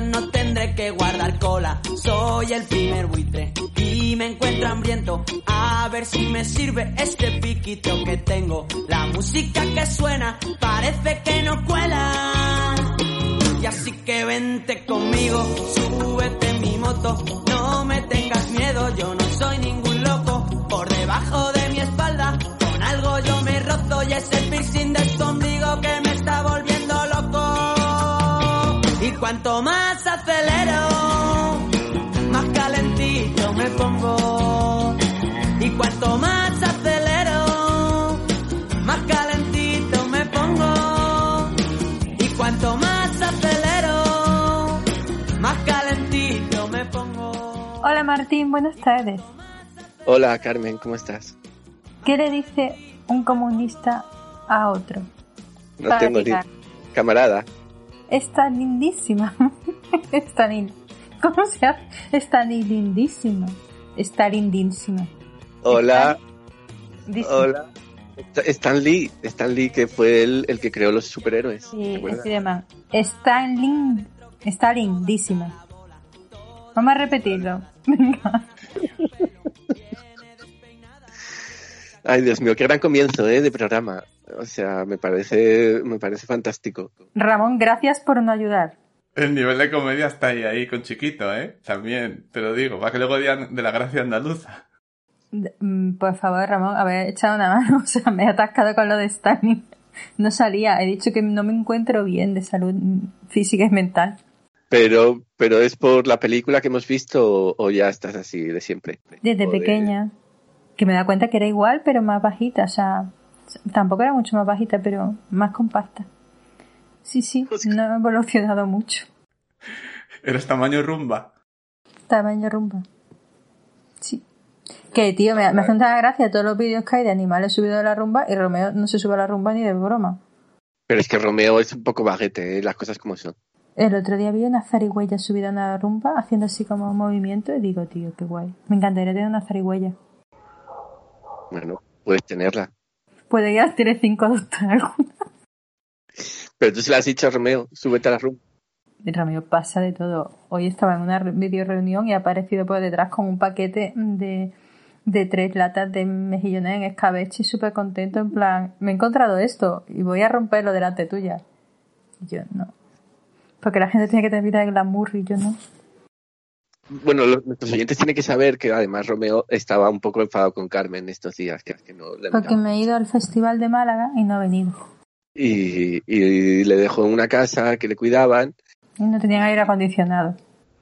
no tendré que guardar cola. Soy el primer buitre y me encuentro hambriento. A ver si me sirve este piquito que tengo. La música que suena parece que no cuela. Y así que vente conmigo, súbete en mi moto. No me tengas miedo, yo no soy ningún cuanto más acelero, más calentito me pongo. Y cuanto más acelero, más calentito me pongo. Y cuanto más acelero, más calentito me pongo. Hola Martín, buenas tardes. Hola Carmen, ¿cómo estás? ¿Qué le dice un comunista a otro? No Para tengo ni... Camarada. Está lindísima. Está lin... ¿Cómo se llama? Está lindísima. Está lindísima. Hola, Lindísima. hola. Stan Lee, Stan Lee que fue el, el que creó los superhéroes. ¿te Sí, más. Está lin... Está lindísima. Vamos a repetirlo. Venga. Ay, Dios mío, qué gran comienzo ¿eh? de programa. O sea, me parece, me parece fantástico. Ramón, gracias por no ayudar. El nivel de comedia está ahí, ahí con chiquito, ¿eh? También, te lo digo, para que luego digan de la gracia andaluza. Mm, Por favor, Ramón, haber echado una mano. O sea, me he atascado con lo de Stanley. No salía. He dicho que no me encuentro bien de salud física y mental. Pero, pero es por la película que hemos visto o, ya estás así de siempre. Desde O de- pequeña. Que me da cuenta que era igual, pero más bajita. O sea, tampoco era mucho más bajita, pero más compacta. Sí, sí, no he evolucionado mucho. Eres tamaño rumba. Tamaño rumba. Sí. Que, tío, me, me hace tanta gracia todos los vídeos que hay de animales subidos a la rumba y Romeo no se sube a la rumba ni de broma. Pero es que Romeo es un poco baguete, ¿eh? las cosas como son. El otro día vi una zarigüeya subida a una rumba haciendo así como movimiento y digo, tío, qué guay. Me encantaría tener una zarigüeya. Bueno, puedes tenerla. Puede ir a tiene cinco adoptar alguna. Pero tú se la has dicho a Romeo, súbete a la. Y Ramiro pasa de todo. Hoy estaba en una video reunión y ha aparecido por detrás con un paquete de, de tres latas de mejillones en escabeche súper contento en plan, me he encontrado esto y voy a romperlo delante tuya. Y yo no. Porque la gente tiene que tener vida de glamour y yo no. Bueno, los, nuestros oyentes tienen que saber que además Romeo estaba un poco enfadado con Carmen estos días, que, que no le Porque me he ido al festival de Málaga y no he venido. y, y le dejó en una casa que le cuidaban Y no tenían aire acondicionado.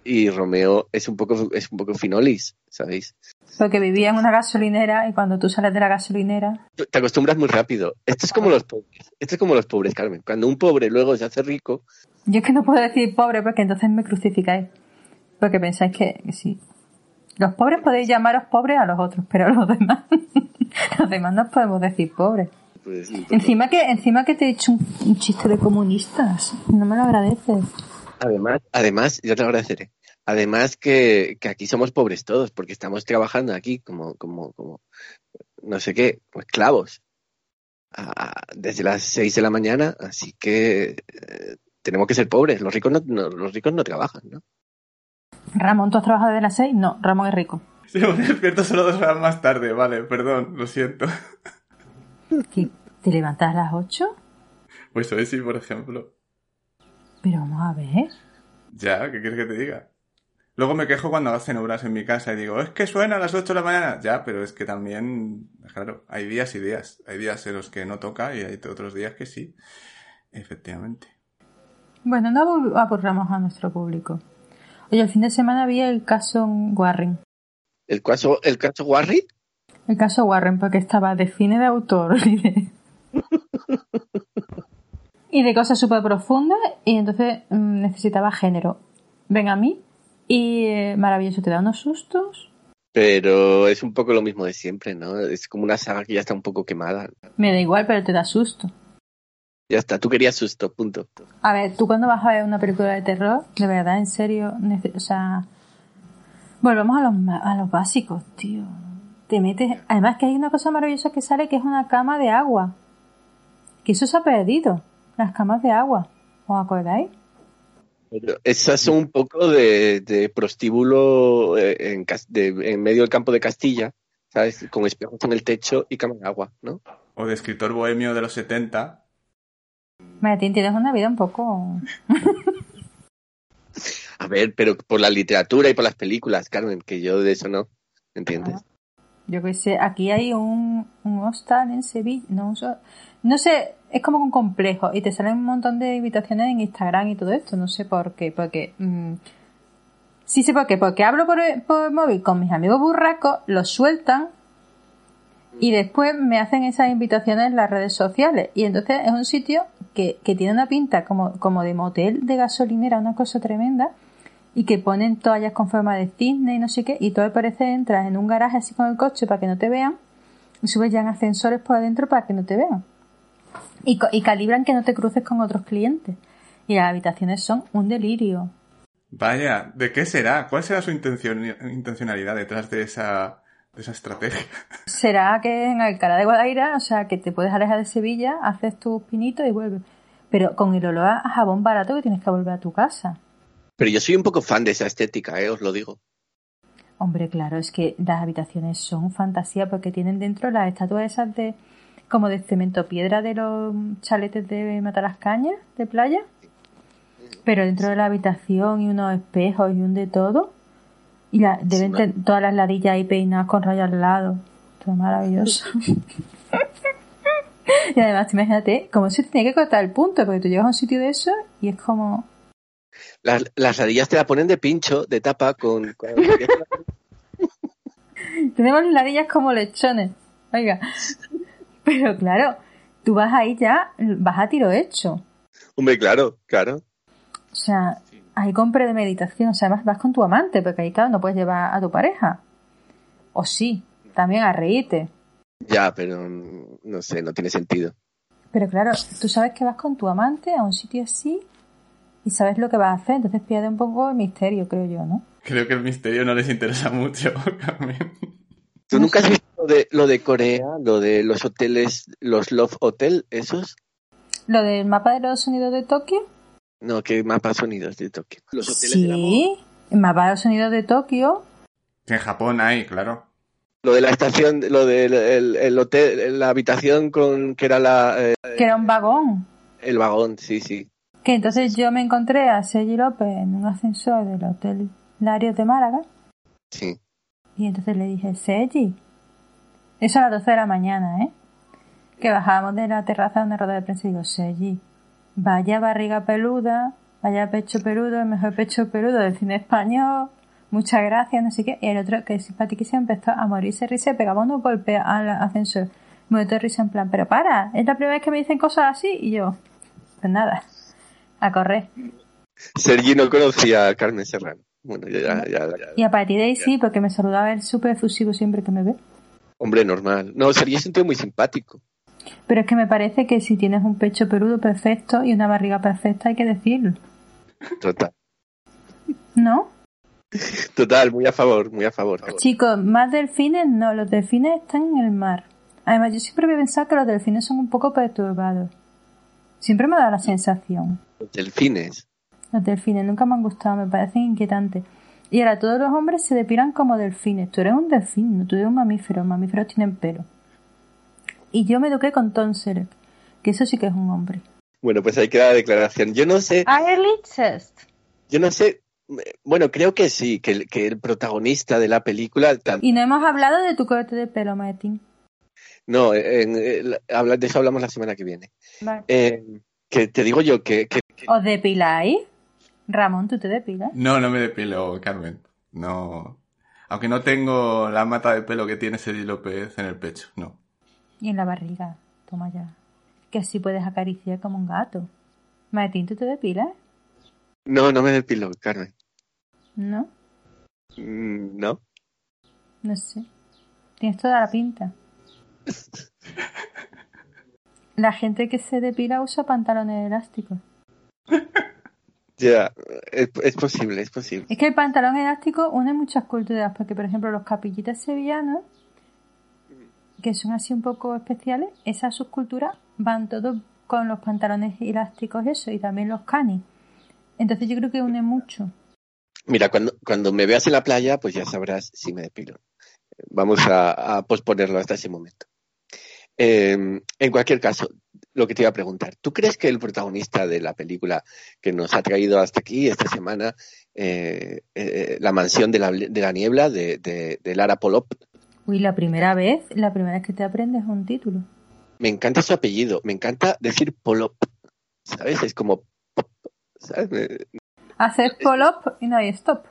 y Romeo es un poco es un poco finolis, ¿sabéis? Porque vivía en una gasolinera y cuando tú sales de la gasolinera, Te acostumbras muy rápido. Esto es como los pobres. Esto es como los pobres, Carmen. Cuando un pobre luego se hace rico, yo es que no puedo decir pobre porque entonces me crucificáis. Porque pensáis que, que sí. Los pobres podéis llamaros pobres a los otros, pero a los demás, los demás no podemos decir pobres. pues, Encima que, encima que te he hecho un, un chiste de comunistas, no me lo agradeces. además, además, yo te lo agradeceré. Además que, que aquí somos pobres todos, porque estamos trabajando aquí como, como, como, no sé qué, como esclavos. Ah, desde las seis de la mañana, así que eh, tenemos que ser pobres. Los ricos no, no- los ricos no trabajan, ¿no? Ramón, ¿tú has trabajado desde las seis? No, Ramón es rico. Sí, me despierto solo dos horas más tarde, vale, perdón, lo siento. ¿Qué? ¿Te levantas a las ocho? Pues hoy sí, por ejemplo. Pero vamos a ver. Ya, ¿qué quieres que te diga? Luego me quejo cuando hacen obras en mi casa y digo, es que suena a las 8 de la mañana. Ya, pero es que también, claro, hay días y días. Hay días en los que no toca y hay otros días que sí. Efectivamente. Bueno, no abu- aburramos a nuestro público. Oye, el fin de semana vi el caso Warren. El caso, el caso Warry, El caso Warren, porque estaba de cine de autor y de, y de cosas súper profundas, y entonces mm, necesitaba género. Ven a mí, y eh, maravilloso, te da unos sustos. pero es un poco lo mismo de siempre, ¿no? Es como una saga que ya está un poco quemada. Me da igual, pero te da susto. Ya está, tú querías susto, punto. A ver, tú cuando vas a ver una película de terror, de verdad, en serio, o sea, volvemos a los, a los básicos, tío. Te metes, además que hay una cosa maravillosa que sale que es una cama de agua. Que eso se ha perdido, las camas de agua. ¿Os acordáis? Pero esas son un poco de, de prostíbulo eh, en, Cas- de- en medio del campo de Castilla, ¿sabes? Con espejos en el techo y cama de agua, ¿no? O de escritor bohemio de los 70. Martín, tienes una vida un poco... A ver, pero por la literatura y por las películas, Carmen, que yo de eso no, ¿entiendes? Yo que sé, aquí hay un, un hostal en Sevilla, no, un so- no sé, es como un complejo y te salen un montón de invitaciones en Instagram y todo esto, no sé por qué, porque... mm, sí sé por qué, porque hablo por, por móvil con mis amigos burracos, los sueltan y después me hacen esas invitaciones en las redes sociales y entonces es un sitio que, que tiene una pinta como, como de motel de gasolinera, una cosa tremenda y que ponen toallas con forma de cisne y no sé qué, y todo parece entras en un garaje así con el coche para que no te vean, y subes ya en ascensores por adentro para que no te vean. Y, y calibran que no te cruces con otros clientes. Y las habitaciones son un delirio. Vaya, ¿de qué será? ¿Cuál será su intencionalidad detrás de esa, esa estrategia? Será que en Alcalá de Guadaira, o sea, que te puedes alejar de Sevilla, haces tus pinitos y vuelves. Pero con el olor a jabón barato que tienes que volver a tu casa. Pero yo soy un poco fan de esa estética, ¿eh? Os lo digo. Hombre, claro, es que las habitaciones son fantasía porque tienen dentro las estatuas esas de como de cemento piedra de los chaletes de Matalascañas de playa. Pero dentro de la habitación y unos espejos y un de todo. Y la, deben tener todas las ladillas ahí peinadas con rayas al lado. Todo maravilloso. y además, imagínate cómo se tiene que cortar el punto, porque tú llegas a un sitio de eso y es como. Las, las ladillas te la ponen de pincho, de tapa, con... con- Tenemos ladillas como lechones. Oiga. Pero claro, tú vas ahí ya, vas a tiro hecho. Hombre, claro, claro. O sea, ahí con premeditación. O sea, además vas con tu amante, porque ahí, claro, no puedes llevar a tu pareja. O sí, también a reírte. Ya, pero no sé, no tiene sentido. Pero claro, tú sabes que vas con tu amante a un sitio así y sabes lo que vas a hacer. Entonces pierde un poco el misterio, creo yo, ¿no? Creo que el misterio no les interesa mucho, Carmen. ¿Tú nunca has visto lo de, lo de Corea, lo de los hoteles, los Love Hotel, esos? Lo del mapa de los sonidos de Tokio. No, que mapa sonidos de Tokio. Los hoteles del amor. Sí, el mapa de los sonidos de Tokio. Que en Japón hay, claro. Lo de la estación, lo del el, el hotel, la habitación con que era la, eh, que era un vagón. el vagón, sí, sí. Que entonces yo me encontré a Sergi López en un ascensor del Hotel Larios de Málaga Sí. y entonces le dije, Sergi, eso a las 12 de la mañana, ¿eh? Que bajábamos de la terraza de una rueda de prensa y digo, Sergi, vaya barriga peluda, vaya pecho peludo, el mejor pecho peludo del cine español, muchas gracias, no sé qué. Y el otro, que es simpaticísimo, empezó a morirse risa y pegaba unos golpes al ascensor. Me de risa en plan, pero para, es la primera vez que me dicen cosas así y yo, pues nada, a correr. Sergi no conocía a Carmen Serrano. Bueno, ya, ya, ya. Y a partir de ahí sí, porque me saludaba él súper efusivo siempre que me ve. Hombre, normal. No, Sergi es un tío muy simpático. Pero es que me parece que si tienes un pecho peludo perfecto y una barriga perfecta hay que decirlo. Total. ¿No? Total, muy a favor, muy a favor. Chicos, más delfines no, los delfines están en el mar. Además, yo siempre había pensado que los delfines son un poco perturbados. Siempre me da la sensación. Los delfines. Los delfines nunca me han gustado, me parecen inquietantes. Y ahora todos los hombres se depilan como delfines. Tú eres un delfín, no tú eres un mamífero. Los mamíferos tienen pelo. Y yo me eduqué con Tom Selleck, que eso sí que es un hombre. Bueno, pues ahí queda la declaración. Yo no sé, yo no sé, bueno, creo que sí, que el, que el protagonista de la película también. Y no hemos hablado de tu corte de pelo, Martín. No, en- de eso hablamos la semana que viene. Vale. Eh, que te digo yo que, que- ¿Os depiláis? Ramón, ¿tú te depilas? No, no me depilo, Carmen. No. Aunque no tengo la mata de pelo que tiene Sergi López en el pecho, no. Y en la barriga. Toma ya. Que así puedes acariciar como un gato. Martín, ¿tú te depilas? no, no me depilo, Carmen. ¿No? Mm, No. No sé. Tienes toda la pinta. La gente que se depila usa pantalones elásticos. Ya, es, es posible, es posible. Es que el pantalón elástico une muchas culturas, porque por ejemplo los capillitas sevillanos, que son así un poco especiales, esas subculturas van todos con los pantalones elásticos eso y también los canis. Entonces yo creo que une mucho. Mira, cuando, cuando me veas en la playa, pues ya sabrás si me depilo. Vamos a, posponerlo hasta ese momento. Eh, en cualquier caso, lo que te iba a preguntar, ¿tú crees que el protagonista de la película que nos ha traído hasta aquí esta semana, eh, eh, La mansión de la, de la niebla de, de, de Lara Polop, Uy, la primera vez, la primera vez que te aprendes un título. me encanta su apellido, me encanta decir Polop, ¿sabes? Es como... ¿sabes? Me, Haces pull-up y no hay stop.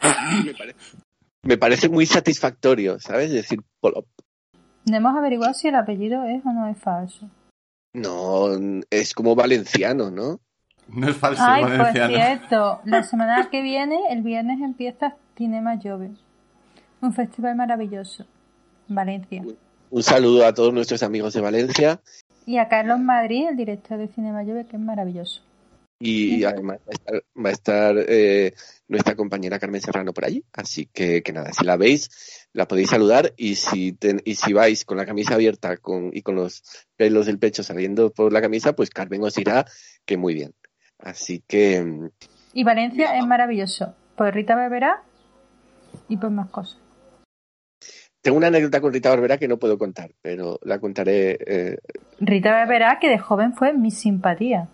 me parece, me parece muy satisfactorio, ¿sabes? Decir Polop. No hemos averiguado si el apellido es o no es falso. No, es como valenciano, ¿no? No es falso, Ay, pues valenciano. cierto. La semana que viene, el viernes empieza Cinema Jove. Un festival maravilloso. en Valencia. Un saludo a todos nuestros amigos de Valencia Y a Carlos Madrid, el director de Cinema Jove, que es maravilloso. y, además va a estar, va a estar, eh, nuestra compañera Carmen Serrano por allí. Así que, que nada, si la veis, la podéis saludar y si, ten- y si vais con la camisa abierta con, y con los pelos del pecho saliendo por la camisa, pues Carmen os dirá que muy bien. Así que, mm, Y Valencia es maravilloso. Pues Rita beberá y pues más cosas. Tengo una anécdota con Rita Barbera que no puedo contar, pero la contaré. eh, Rita beberá que de joven fue mi simpatía.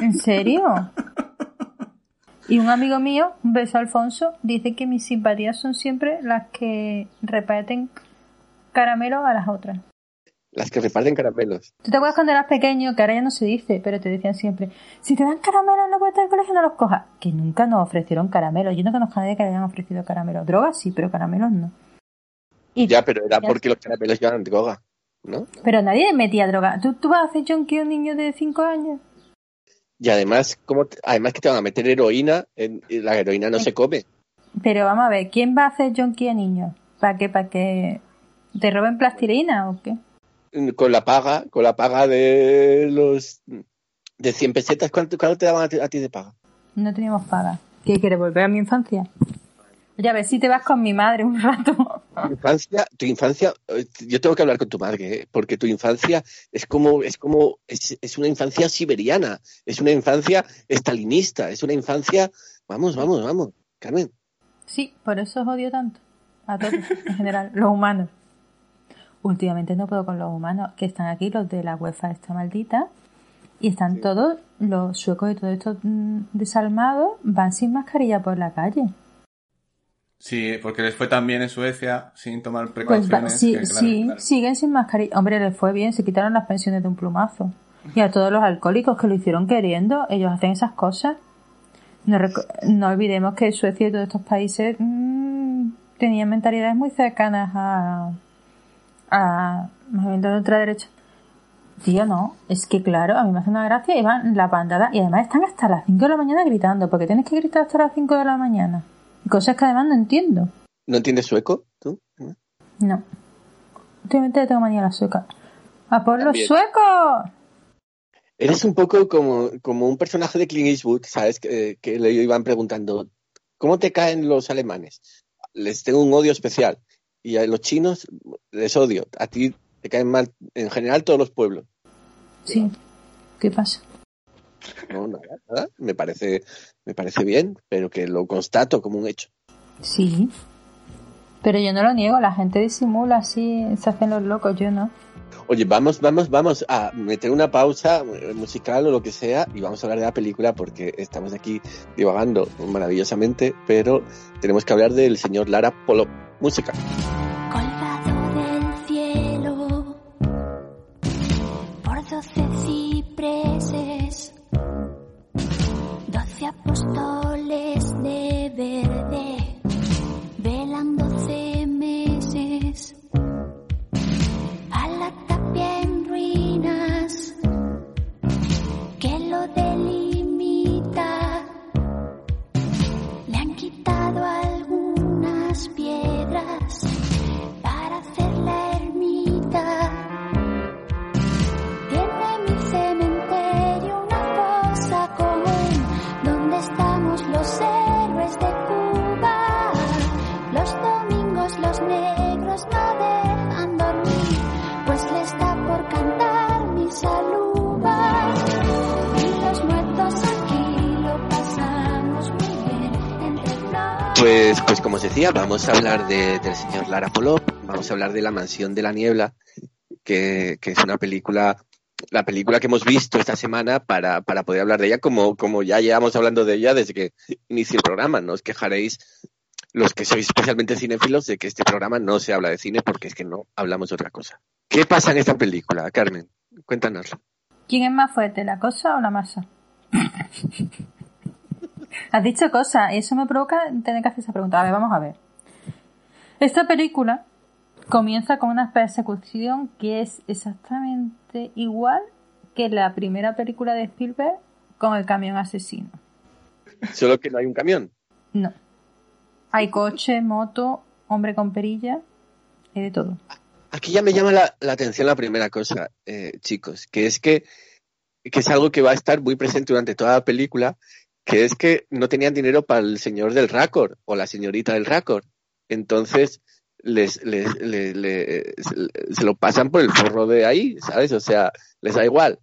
¿En serio? Y un amigo mío, un beso a Alfonso, dice que mis simpatías son siempre las que reparten caramelo a las otras. las que reparten caramelos. ¿Tú te acuerdas cuando eras pequeño, que ahora ya no se dice, pero te decían siempre, si te dan caramelos en la puerta del colegio no los cojas? Que nunca nos ofrecieron caramelos. Yo no conozco a nadie que le hayan ofrecido caramelos. Drogas sí, pero caramelos no. Y, Ya, pero era porque los caramelos llevan droga, ¿no? Pero nadie metía droga. ¿Tú, tú vas a hacer a un niño de 5 años? Y además, ¿cómo te- además que te van a meter heroína, en, y la heroína no se come. Pero vamos a ver, ¿quién va a hacer junkie a niños? ¿Para qué? ¿Para que te roben plastilina o qué? Con la paga, con la paga de los de 100 pesetas, ¿cuánto, cuánto te daban a ti, a ti de paga? No teníamos paga. ¿Qué quieres volver a mi infancia? Ya ves si te vas con mi madre un rato. Tu infancia, tu infancia, eh, yo tengo que hablar con tu madre, ¿eh? porque tu infancia es como, es como, es, es una infancia siberiana, es una infancia estalinista, es una infancia, vamos, vamos, vamos, Carmen. Sí, por eso os odio tanto. A todos, en general, los humanos. Últimamente no puedo con los humanos, que están aquí, los de la UEFA esta maldita, y están todos, los suecos y todos estos mm, desalmados, van sin mascarilla por la calle. Sí, porque les fue tan bien en Suecia sin tomar Pues precauciones. va- sí, que, claro, sí, claro. siguen sin mascarilla. Hombre, les fue bien, se quitaron las pensiones de un plumazo. Y a todos los alcohólicos que lo hicieron queriendo, ellos hacen esas cosas. No, no olvidemos que Suecia y todos estos países mm, tenían mentalidades muy cercanas a, a movimientos de ultraderecha. Tío, no, es que claro, a mí me hace una gracia y van la bandada y además están hasta las 5 de la mañana gritando, porque tienes que gritar hasta las 5 de la mañana. Cosas que además no entiendo. ¿No entiendes sueco? ¿Tú? No. Últimamente le tengo manía a la sueca. ¡A por los suecos! Eres un poco como, como un personaje de Clint Eastwood, ¿sabes? Que, que le iban preguntando, ¿cómo te caen los alemanes? Les tengo un odio especial. Y a los chinos les odio. A ti te caen mal, en general, todos los pueblos. Sí. ¿Qué pasa? No, nada, nada. Me parece, me parece bien, pero que lo constato como un hecho. Sí. Pero yo no lo niego, la gente disimula así, se hacen los locos, yo no. Oye, vamos, vamos, vamos a meter una pausa eh, musical o lo que sea y vamos a hablar de la película porque estamos aquí divagando maravillosamente, pero tenemos que hablar del señor Lara Polo. Música. Vamos a hablar de, del señor Lara Polop, vamos a hablar de La Mansión de la Niebla, que, es una película, la película que hemos visto esta semana para, para poder hablar de ella, como, como ya llevamos hablando de ella desde que inició el programa. No os quejaréis los que sois especialmente cinéfilos de que este programa no se habla de cine porque es que no hablamos de otra cosa. ¿Qué pasa en esta película, Carmen? Cuéntanoslo. ¿Quién es más fuerte, la cosa o la masa? Has dicho cosas y eso me provoca tener que hacer esa pregunta. A ver, vamos a ver. Esta película comienza con una persecución que es exactamente igual que la primera película de Spielberg con el camión asesino. Solo que no hay un camión. No. Hay coche, moto, hombre con perilla y de todo. Aquí ya me llama la, la atención la primera cosa, eh, chicos, que es que, que es algo que va a estar muy presente durante toda la película, que es que no tenían dinero para el señor del récord o la señorita del récord. Entonces, les, les, les- les- se lo pasan por el forro de ahí, ¿sabes? O sea, les da igual.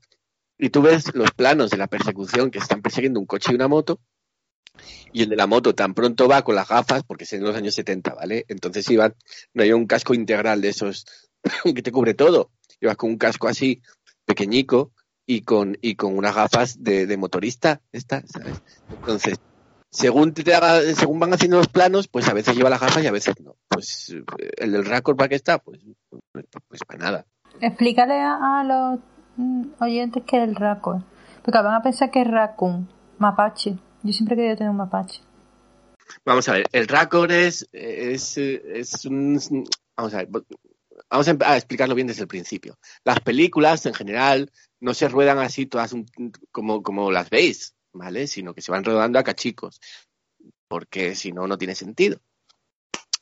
Y tú ves los planos de la persecución que están persiguiendo un coche y una moto, y el de la moto tan pronto va con las gafas, porque es en los años 70, ¿vale? Entonces iban, no hay un casco integral de esos que te cubre todo. Ibas con un casco así, pequeñico, y con, y con unas gafas de, de motorista, esta, ¿sabes? Entonces, según te haga- según van haciendo los planos, pues a veces lleva las gafas y a veces no. Pues eh, el del récord para qué está, pues, pues, pues para nada. Explícale a, a los mm, oyentes qué es el raccoon. Porque van a pensar que es raccoon, mapache. Yo siempre he querido tener un mapache. Vamos a ver, el récord es, es, es un... Vamos a ver, vamos a a explicarlo bien desde el principio. Las películas, en general, no se ruedan así todas un- como, como las veis, ¿vale? Sino que se van rodando a cachicos, porque si no, no tiene sentido.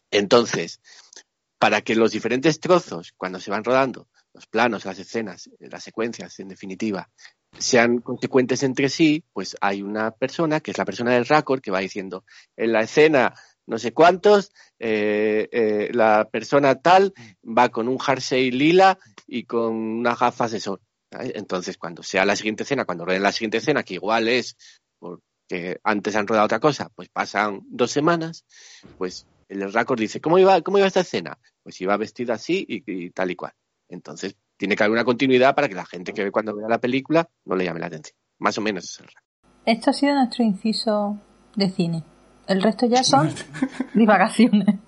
Entonces, para que los diferentes trozos, cuando se van rodando, los planos, las escenas, las secuencias, en definitiva, sean consecuentes entre sí, pues hay una persona, que es la persona del récord, que va diciendo, en la escena no sé cuántos, eh, eh, la persona tal va con un jersey lila y con unas gafas de sol. Entonces, cuando sea la siguiente escena, cuando rueden la siguiente escena, que igual es porque antes han rodado otra cosa, pues pasan dos semanas, pues el récord dice, ¿cómo iba, cómo iba esta escena? Pues iba vestida así y, y tal y cual. Entonces, tiene que haber una continuidad para que la gente que ve cuando vea la película no le llame la atención. Más o menos es el récord. Esto ha sido nuestro inciso de cine. El resto ya son divagaciones.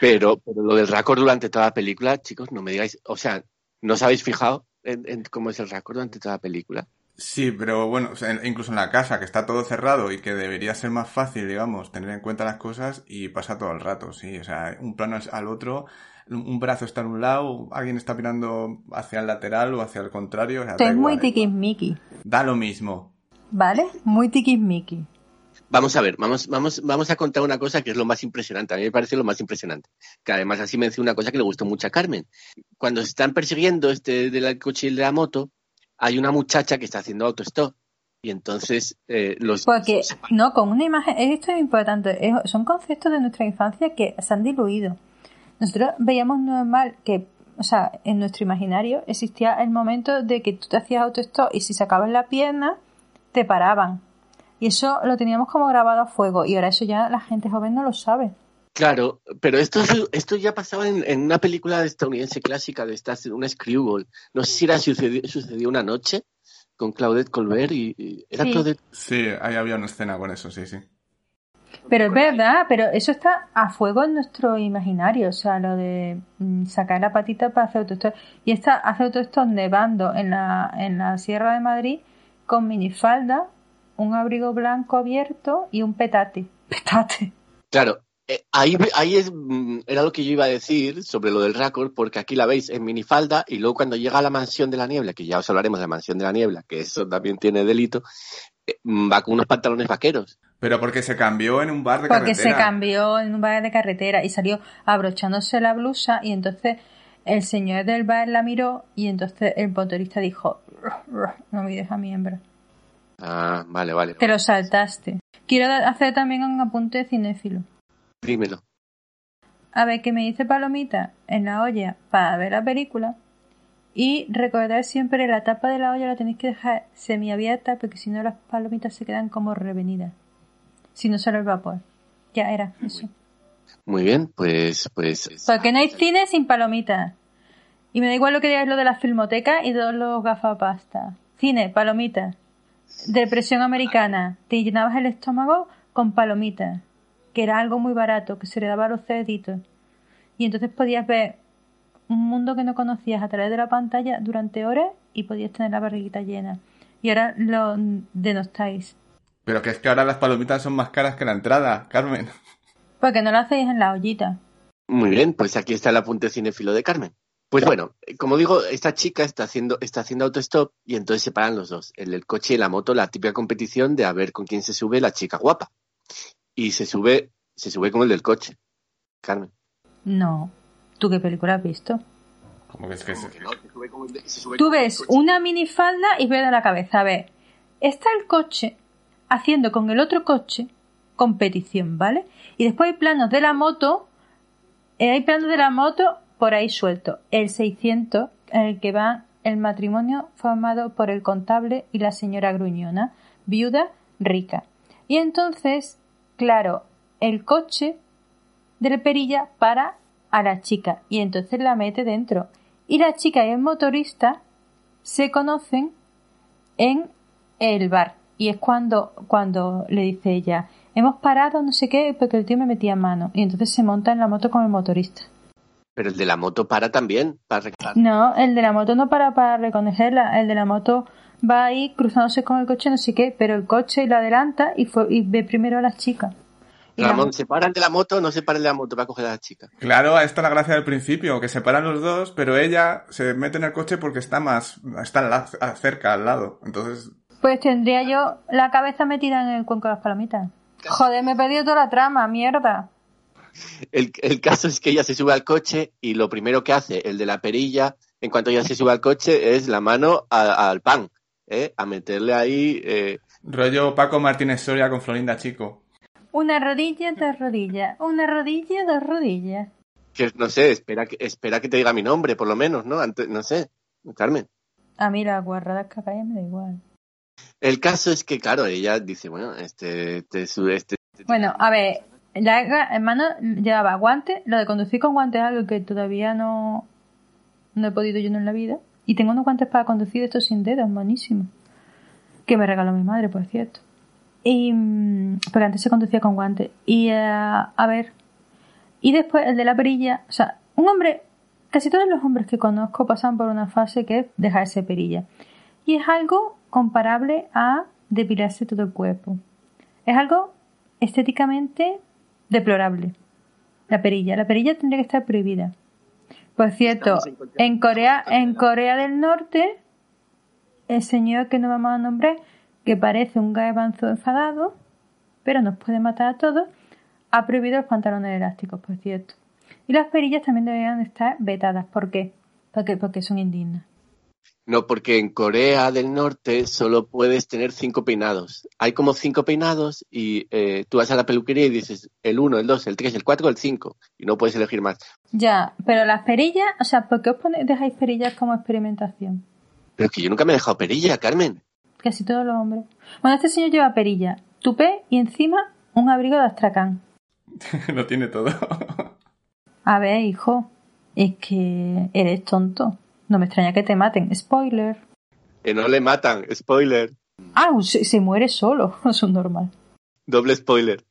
Pero, pero lo del récord durante toda la película, chicos, no me digáis, o sea, ¿no os habéis fijado en, en cómo es el récord durante toda la película? Sí, pero bueno, o sea, en- incluso en la casa, que está todo cerrado y que debería ser más fácil, digamos, tener en cuenta las cosas y pasa todo el rato, sí. O sea, un plano es al otro, un brazo está en un lado, alguien está mirando hacia el lateral o hacia el contrario. O sea, es muy tiquismiqui. Da lo mismo. ¿Vale? Muy tiquismiqui. Vamos a ver, vamos, vamos, vamos a contar una cosa que es lo más impresionante. A mí me parece lo más impresionante. Que además así menciona una cosa que le gustó mucho a Carmen. Cuando se están persiguiendo este del coche y de la moto, hay una muchacha que está haciendo autostop. Y entonces eh, los Porque, no, con una imagen, esto es importante, es- son conceptos de nuestra infancia que se han diluido. Nosotros veíamos normal que, o sea, en nuestro imaginario existía el momento de que tú te hacías autostop y si sacabas la pierna, te paraban. Y eso lo teníamos como grabado a fuego y ahora eso ya la gente joven no lo sabe. Claro, pero esto, esto ya pasaba en, en una película estadounidense clásica de estas, una Screwball. No sé si era sucedió, sucedió una noche con Claudette Colbert y, y- era Sí. Claudette. Sí, ahí había una escena con eso, sí, sí. Pero es verdad, pero eso está a fuego en nuestro imaginario, o sea, lo de mm, sacar la patita para hacer autostop. Y está hace autostop nevando en la, en la Sierra de Madrid con minifalda, un abrigo blanco abierto y un petate. Petate. Claro, eh, ahí, ahí es, mm, era lo que yo iba a decir sobre lo del récord, porque aquí la veis en minifalda y luego cuando llega a la mansión de la niebla, que ya os hablaremos de la mansión de la niebla, que eso también tiene delito, eh, mm, va con unos pantalones vaqueros. Pero porque se cambió en un bar de Porque se carretera. cambió en un bar de carretera y salió abrochándose la blusa y entonces el señor del bar la miró y entonces el motorista dijo, no me deja mi hembra. Ah, vale, vale. Te lo saltaste. Quiero hacer también un apunte cinéfilo. Dímelo. A ver, que me dice palomita en la olla para ver la película. Y recordar siempre la tapa de la olla la tenéis que dejar semiabierta porque si no las palomitas se quedan como revenidas. Si no sale el vapor. Ya era eso. Muy bien, pues, pues. Porque no hay cine sin palomitas. Y me da igual lo que digáis lo de la filmoteca y todos los gafapasta. Cine, palomitas. Depresión americana. Te llenabas el estómago con palomitas. Que era algo muy barato, que se le daba a los cerditos. Y entonces podías ver un mundo que no conocías a través de la pantalla durante horas y podías tener la barriguita llena. Y ahora lo denostáis. Pero que es que ahora las palomitas son más caras que la entrada, Carmen. Porque no lo hacéis en la ollita. Muy bien, pues aquí está el apunte cinéfilo de Carmen. Pues bueno, como digo, esta chica está haciendo, está haciendo autostop y entonces se paran los dos, el del coche y la moto, la típica competición de a ver con quién se sube la chica guapa. Y se sube, se sube con el del coche. Carmen. No. ¿Tú qué película has visto? Como que es que se- No, se sube con el de- se sube Tú con el ves coche. una minifalda y ves de la cabeza. A ver, está el coche haciendo con el otro coche competición, ¿vale? Y después hay planos de la moto, eh, hay planos de la moto por ahí suelto. El 600, en el que va el matrimonio formado por el contable y la señora gruñona, viuda rica. Y entonces, claro, el coche de la perilla para a la chica y entonces la mete dentro. Y la chica y el motorista se conocen en el bar. Y es cuando, cuando le dice ella, hemos parado, no sé qué, porque el tío me metía mano. Y entonces se monta en la moto con el motorista. Pero el de la moto para también, para reclamar. No, el de la moto no para para reconocerla. El de la moto va ahí cruzándose con el coche, no sé qué, pero el coche la adelanta y, fue, y ve primero a las chicas. Ramón, ¿se paran de la moto no se paran de la moto para coger a la chica? Claro, esta es la gracia del principio, que se paran los dos, pero ella se mete en el coche porque está más, está la- cerca, al lado. Entonces, Pues tendría yo la cabeza metida en el cuenco de las palomitas. Joder, me he perdido toda la trama, mierda. El, el caso es que ella se sube al coche y lo primero que hace el de la perilla, en cuanto ella se sube al coche, es la mano a- al pan, ¿eh? a meterle ahí. eh, rollo Paco Martínez Soria con Florinda Chico. Una rodilla, dos rodillas. Una rodilla, dos rodillas. que no sé, espera que, espera que te diga mi nombre, por lo menos, ¿no? Antes, no sé, Carmen. A mí las guarradas que hagáis me da igual. El caso es que, claro, ella dice, bueno, este, este, su- este, Bueno, a ver, la hermano llevaba guantes. Lo de conducir con guantes es algo que todavía no, no he podido yo en la vida. Y tengo unos guantes para conducir estos sin dedos, buenísimos. Que me regaló mi madre, por cierto. Y, mm, porque antes se conducía con guantes. Y, eh, a ver. Y después el de la perilla. O sea, un hombre. Casi todos los hombres que conozco pasan por una fase que es dejarse perilla. Y es algo comparable a depilarse todo el cuerpo. Es algo estéticamente deplorable. La perilla. La perilla tendría que estar prohibida. Por cierto, en Corea, en Corea del Norte, el señor que no vamos a nombrar, que parece un garbanzo enfadado, pero nos puede matar a todos, ha prohibido los pantalones elásticos, por cierto. Y las perillas también deberían estar vetadas. ¿Por qué? Porque, porque son indignas. No, porque en Corea del Norte solo puedes tener cinco peinados. Hay como cinco peinados y eh, tú vas a la peluquería y dices el 1, el 2, el 3, el 4, el 5 y no puedes elegir más. Ya, pero las perillas, o sea, ¿por qué os pone- dejáis perillas como experimentación? Pero es que yo nunca me he dejado perilla, Carmen. Casi todos los hombres. Bueno, este señor lleva perilla, tupé y encima un abrigo de astracán. Lo tiene todo. A ver, hijo, es que eres tonto. No me extraña que te maten. Spoiler. Que no le matan, spoiler, Ah, se, se muere solo. Eso es normal. doble spoiler.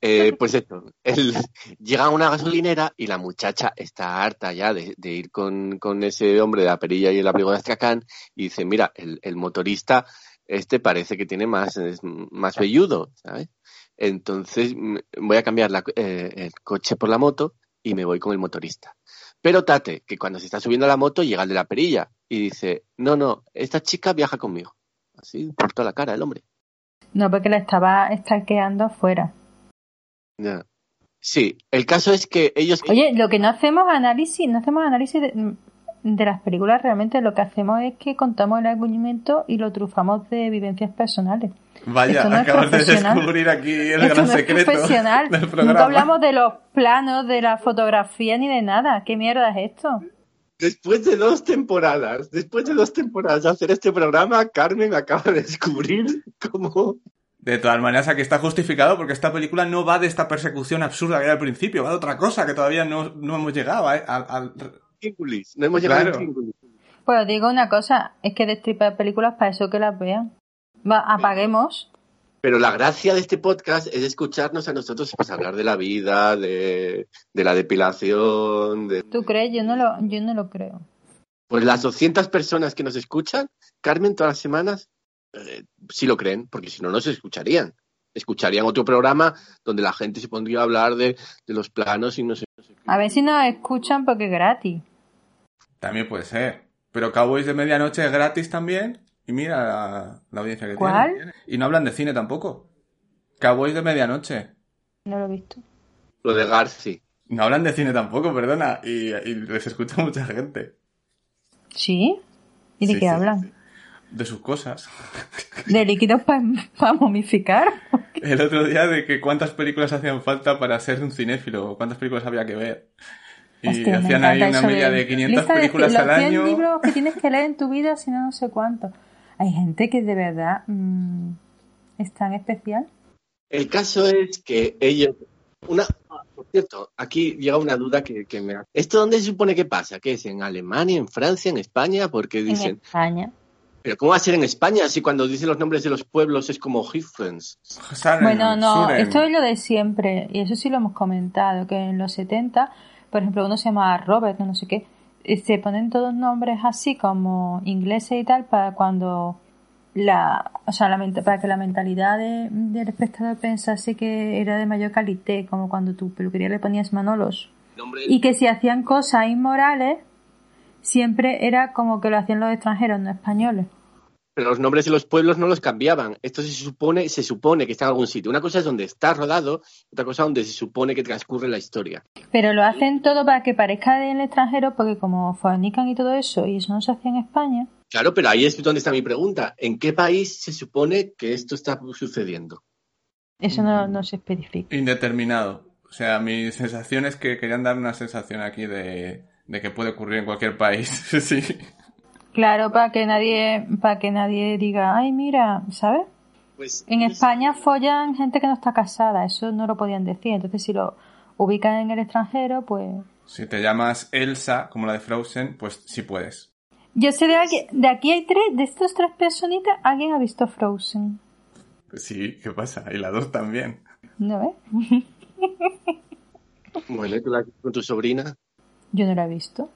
Eh, pues esto, él llega a una gasolinera y la muchacha está harta ya de, de ir con, con ese hombre de la perilla y el abrigo de Astracán y dice, mira, el, el motorista este parece que tiene más, es más velludo, ¿sabes? Entonces mm, voy a cambiar la- eh, el coche por la moto y me voy con el motorista. Pero Tate, que cuando se está subiendo a la moto llega el de la perilla y dice, no, no, esta chica viaja conmigo. Así, por toda la cara el hombre. No, porque la estaba estalqueando afuera. Ya. Sí, el caso es que ellos... Oye, lo que no hacemos análisis, no hacemos análisis de, de las películas, realmente lo que hacemos es que contamos el argumento y lo trufamos de vivencias personales. Vaya, Esto no es acabas de profesional. descubrir aquí el Esto gran no es secreto profesional. del Nunca programa. hablamos de los planos, de la fotografía ni de nada. ¿Qué mierda es esto? Después de dos temporadas, después de dos temporadas de hacer este programa, Carmen acaba de descubrir cómo... De todas maneras, aquí está justificado porque esta película no va de esta persecución absurda que era al principio, va de otra cosa que todavía no, no hemos llegado ¿eh? al, al- No hemos llegado Claro. Pues os digo una cosa, es que destripar películas para eso que las vean. Va, apaguemos. Pero la gracia de este podcast es escucharnos a nosotros pues, hablar de la vida, de, de la depilación, de ¿Tú crees? Yo no lo, yo no lo creo. pues las 200 personas que nos escuchan, Carmen, todas las semanas, eh, sí lo creen, porque si no, no se escucharían. Escucharían otro programa donde la gente se pondría a hablar de, de los planos y no sé. no sé qué. A ver si nos escuchan porque es gratis. También puede ser. Pero Cowboys de Medianoche es gratis también. Y mira la, la audiencia que ¿Cuál? tiene. Y no hablan de cine tampoco. Cowboys de Medianoche. No lo he visto. Lo de Garci. No hablan de cine tampoco, perdona. Y, y les escucha mucha gente. ¿Sí? ¿Y de Sí, qué sí, hablan? sí. De sus cosas. ¿De líquidos para momificar? El otro día de que cuántas películas hacían falta para ser un cinéfilo, o cuántas películas había que ver. Y Hostia, me hacían ahí una media de 500 lista de películas los al 100 año. libros que tienes que leer en tu vida, si no, no sé cuánto. Hay gente que de verdad mm, es tan especial. El caso es que ellos. Una, por cierto, aquí llega una duda que, que me. ¿Esto dónde se supone que pasa? ¿Qué es? ¿En Alemania, en Francia, en España? Porque En dicen. España. ¿Pero cómo va a ser en España si cuando dicen los nombres de los pueblos es como Hifrens? Saren, Bueno, no, Suren. esto es lo de siempre, y eso sí lo hemos comentado, que en los 70, por ejemplo, uno se llama Robert, no, no sé qué, y se ponen todos nombres así como ingleses y tal para cuando la, o sea, la, para que la mentalidad de- del espectador pensase que era de mayor calidad, como cuando tu peluquería le ponías Manolos. Y que si hacían cosas inmorales, siempre era como que lo hacían los extranjeros, no españoles. Pero los nombres de los pueblos no los cambiaban. Esto se supone, se supone que está en algún sitio. Una cosa es donde está rodado, otra cosa donde se supone que transcurre la historia. Pero lo hacen todo para que parezca del extranjero, porque como fornican y todo eso, y eso no se hacía en España, Claro, pero ahí es donde está mi pregunta. ¿En qué país se supone que esto está sucediendo? eso no, no se especifica. Indeterminado. O sea, mi sensación es que querían dar una sensación aquí de, de que puede ocurrir en cualquier país. sí. Claro, para que nadie, para que nadie diga, ay, mira, ¿sabes? Pues En España follan gente que no está casada, eso no lo podían decir. Entonces, si lo ubican en el extranjero, pues. Si te llamas Elsa, como la de Frozen, pues sí puedes. Yo sé de alguien, de aquí hay tres, de estos tres personitas, alguien ha visto Frozen. Sí, ¿qué pasa? Y la dos también. ¿No ves? bueno, ¿y tú la- con tu sobrina. Yo no la he visto.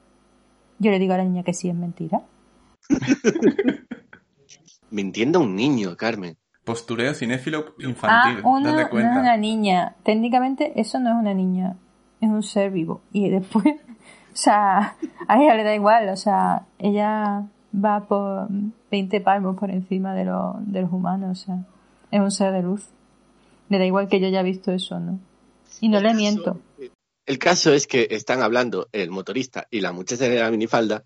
Yo le digo a la niña que sí es mentira. Mintiendo a un niño, Carmen. Postureo cinéfilo Ah, infantil. una, date no es una niña. Técnicamente eso no es una niña, es un ser vivo. Y después, o sea, a ella le da igual, o sea, ella va por 20 palmos por encima de, lo- de los humanos, o sea, es un ser de luz. Le da igual que yo haya visto eso, ¿no? Y no El le caso- miento. El caso es que están hablando el motorista y la muchacha de la minifalda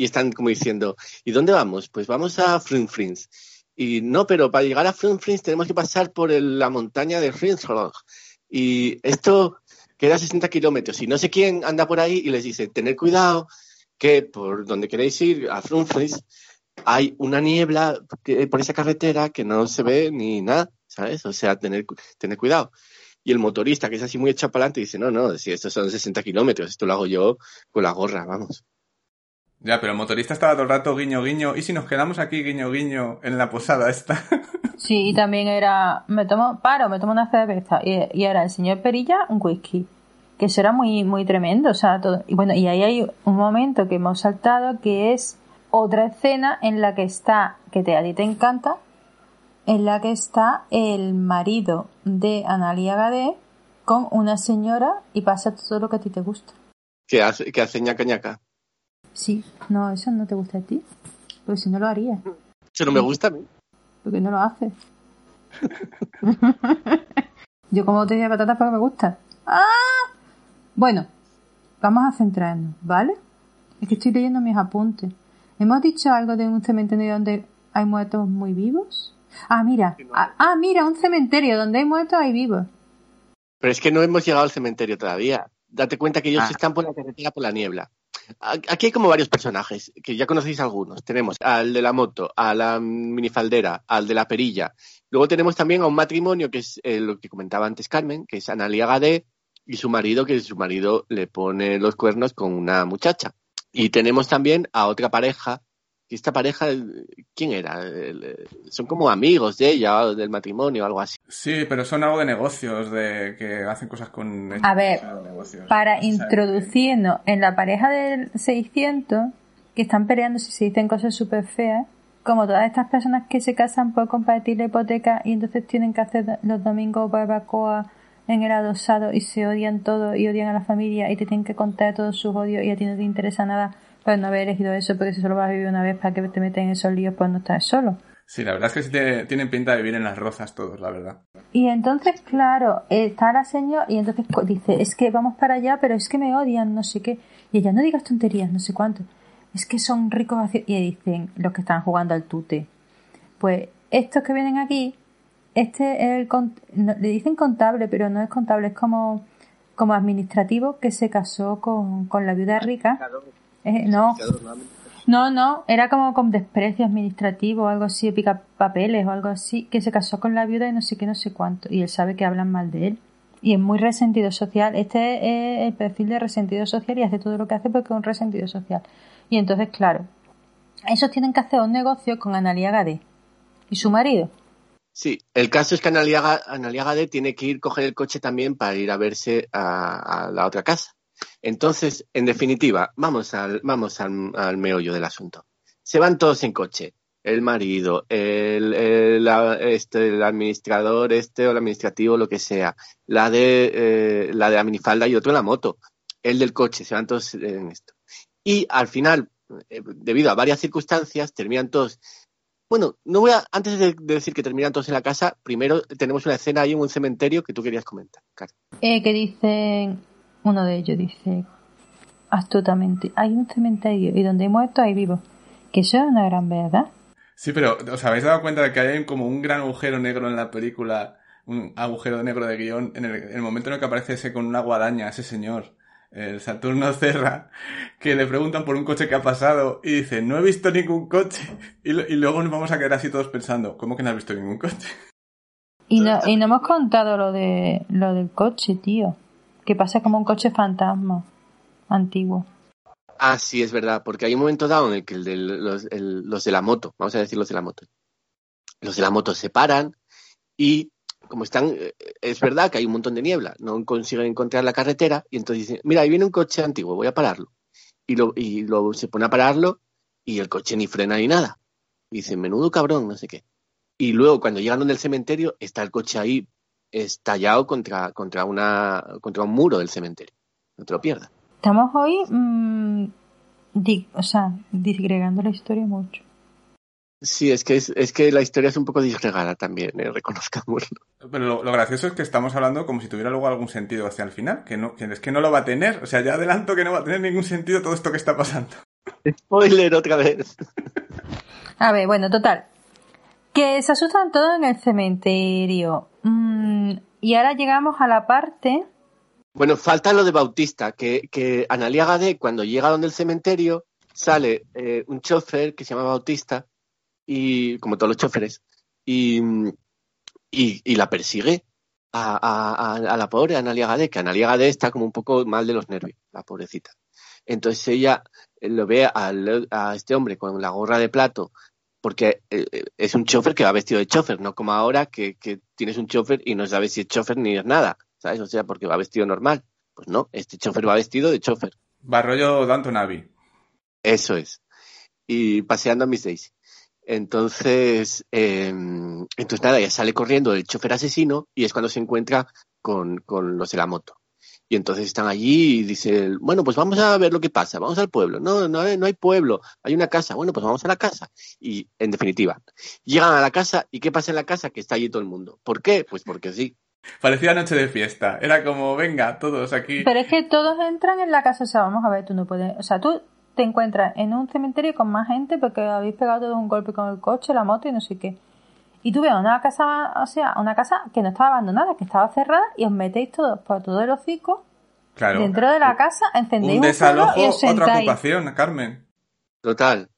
y están como diciendo, ¿y dónde vamos? Pues vamos a Frunfrins. Y no, pero para llegar a Frunfrins tenemos que pasar por la montaña de Frinsrog. Y esto queda 60 kilómetros. Y no sé quién anda por ahí y les dice, tener cuidado que por donde queréis ir a Frunfrins hay una niebla por esa carretera que no se ve ni nada, ¿sabes? O sea, tener, tener cuidado. Y el motorista, que es así muy adelante, dice, no, no, si estos son 60 kilómetros, esto lo hago yo con la gorra, vamos. Ya, pero el motorista estaba todo el rato guiño guiño. ¿Y si nos quedamos aquí guiño guiño en la posada esta? Sí, y también era, me tomo, paro, me tomo una cerveza. Y, y era el señor Perilla, un whisky. Que eso era muy, muy tremendo, o sea, todo. Y bueno, y ahí hay un momento que hemos saltado que es otra escena en la que está, que te, a ti te encanta, en la que está el marido de Analia Gadé con una señora y pasa todo lo que a ti te gusta. Que hace, que hace ñaca ñaca. Sí, no, eso no te gusta a ti. Porque si no lo haría. Eso no me gusta a mí. Porque no lo hace. Yo como de patatas porque me gusta. ¡Ah! Bueno, vamos a centrarnos, ¿vale? Es que estoy leyendo mis apuntes. ¿Hemos dicho algo de un cementerio donde hay muertos muy vivos? Ah, mira. Ah, ah, mira, un cementerio donde hay muertos hay vivos. Pero es que no hemos llegado al cementerio todavía. Date cuenta que ellos Ah. están por la carretera por la niebla. Aquí hay como varios personajes, que ya conocéis algunos. Tenemos al de la moto, a la minifaldera, al de la perilla. Luego tenemos también a un matrimonio, que es eh, lo que comentaba antes Carmen, que es Analia Gadé y su marido, que su marido le pone los cuernos con una muchacha. Y tenemos también a otra pareja, que esta pareja, ¿quién era? El- Son como amigos de ella, del matrimonio, algo así. Sí, pero son algo de negocios, de que hacen cosas con... A ver, Son negocios. Para introducirnos en la pareja del 600, que están peleando si se dicen cosas súper feas, como todas estas personas que se casan por compartir la hipoteca y entonces tienen que hacer los domingos barbacoa en el adosado y se odian todo y odian a la familia y te tienen que contar todos sus odios y a ti no te interesa nada por no haber elegido eso porque si solo vas a vivir una vez para que te meten en esos líos pues no estás solo. Sí, la verdad es que sí tiene- tienen pinta de vivir en las rozas todos, la verdad. Y entonces, claro, está la señora y entonces dice, es que vamos para allá, pero es que me odian, no sé qué. Y ella, no digas tonterías, no sé cuánto. Es que son ricos. haci-". Y dicen los que están jugando al tute. Pues estos que vienen aquí, este es el... no, le dicen contable, pero no es contable, es como, como administrativo que se casó con, con la viuda rica. Eh, no, no, no, era como con desprecio administrativo o algo así, pica papeles o algo así, que se casó con la viuda y no sé qué, no sé cuánto. Y él sabe que hablan mal de él. Y es muy resentido social. Este es el perfil de resentido social y hace todo lo que hace porque es un resentido social. Y entonces, claro, esos tienen que hacer un negocio con Analia Gade y su marido. Sí, el caso es que Analia, Ga- Analia Gade tiene que ir coger el coche también para ir a verse a, a la otra casa. Entonces, en definitiva, vamos al, vamos al, meollo del asunto. Se van todos en coche. El marido, el, este, administrador, este o el administrativo, lo que sea. La de, eh, la de la minifalda y otro en la moto. El del coche, se van todos en esto. Y al final, eh, debido a varias circunstancias, terminan todos bueno, no voy a, antes de, de decir que terminan todos en la casa, primero tenemos una escena ahí en un cementerio que tú querías comentar. Eh, que dicen, uno de ellos dice, astutamente, hay un cementerio y donde hay muertos hay vivos. Que eso es una gran verdad. Sí, pero ¿os habéis dado cuenta de que hay como un gran agujero negro en la película? Un agujero negro de guion en el, en el momento en el que aparece ese con una guadaña, ese señor, el Saturno Cerra, que le preguntan por un coche que ha pasado y dice, no he visto ningún coche. Y, lo- y luego nos vamos a quedar así todos pensando, ¿cómo que no has visto ningún coche? Y no, y no hemos contado lo de lo del coche, tío. Que pasa como un coche fantasma antiguo. Ah, sí, es verdad, porque hay un momento dado en el que los, de la moto, vamos a decir los de la moto, los de la moto se paran y como están, eh, es verdad que hay un montón de niebla, no consiguen encontrar la carretera y entonces dicen, mira, ahí viene un coche antiguo, voy a pararlo. Y lo, y se pone a pararlo y el coche ni frena ni nada. Y dicen, menudo cabrón, no sé qué. Y luego cuando llegan donde el cementerio, está el coche ahí estallado contra, contra, una, contra un muro del cementerio. No te lo pierdas. Estamos hoy, mm, di- o sea, disgregando la historia mucho. Sí, es que, es, es que la historia es un poco disgregada también, eh, reconozcámoslo. Pero lo, lo gracioso es que estamos hablando como si tuviera luego algún sentido hacia el final, que no, que es que no lo va a tener. O sea, ya adelanto que no va a tener ningún sentido todo esto que está pasando. Spoiler otra vez. A ver, bueno, total. Que se asustan todos en el cementerio. Mm, y ahora llegamos a la parte. Bueno, falta lo de Bautista, que, que Analia Gade, cuando llega donde el cementerio, sale eh, un chofer que se llama Bautista, y como todos los choferes, y, y, la persigue a, a- la pobre Analia Gade, que Analia Gade está como un poco mal de los nervios, la pobrecita. Entonces ella lo ve al- a este hombre con la gorra de plato, porque eh, eh, es un chofer que va vestido de chofer, no como ahora que, que tienes un chofer y no sabes si es chofer ni es nada, ¿sabes? O sea, porque va vestido normal. Pues no, este chofer va vestido de chofer. Va rollo Danton Abbey. Eso es. Y paseando a Miss Daisy. Entonces, eh, entonces nada, ya sale corriendo el chofer asesino y es cuando se encuentra con, con los de la moto. Y entonces están allí y dice, bueno, pues vamos a ver lo que pasa, vamos al pueblo. No, no hay, no hay pueblo, hay una casa. Bueno, pues vamos a la casa. Y en definitiva, llegan a la casa y ¿qué pasa en la casa? Que está allí todo el mundo. ¿Por qué? Pues porque sí. Parecía noche de fiesta. Era como, venga, todos aquí. Pero es que todos entran en la casa. O sea, vamos a ver, tú no puedes. O sea, tú te encuentras en un cementerio con más gente porque habéis pegado todo un golpe con el coche, la moto y no sé qué. Y tú ves una casa, o sea, una casa que no estaba abandonada, que estaba cerrada y os metéis todos por todo el hocico Claro. Dentro de la casa encendéis Un desalojo, y os otra ocupación, Carmen. Total.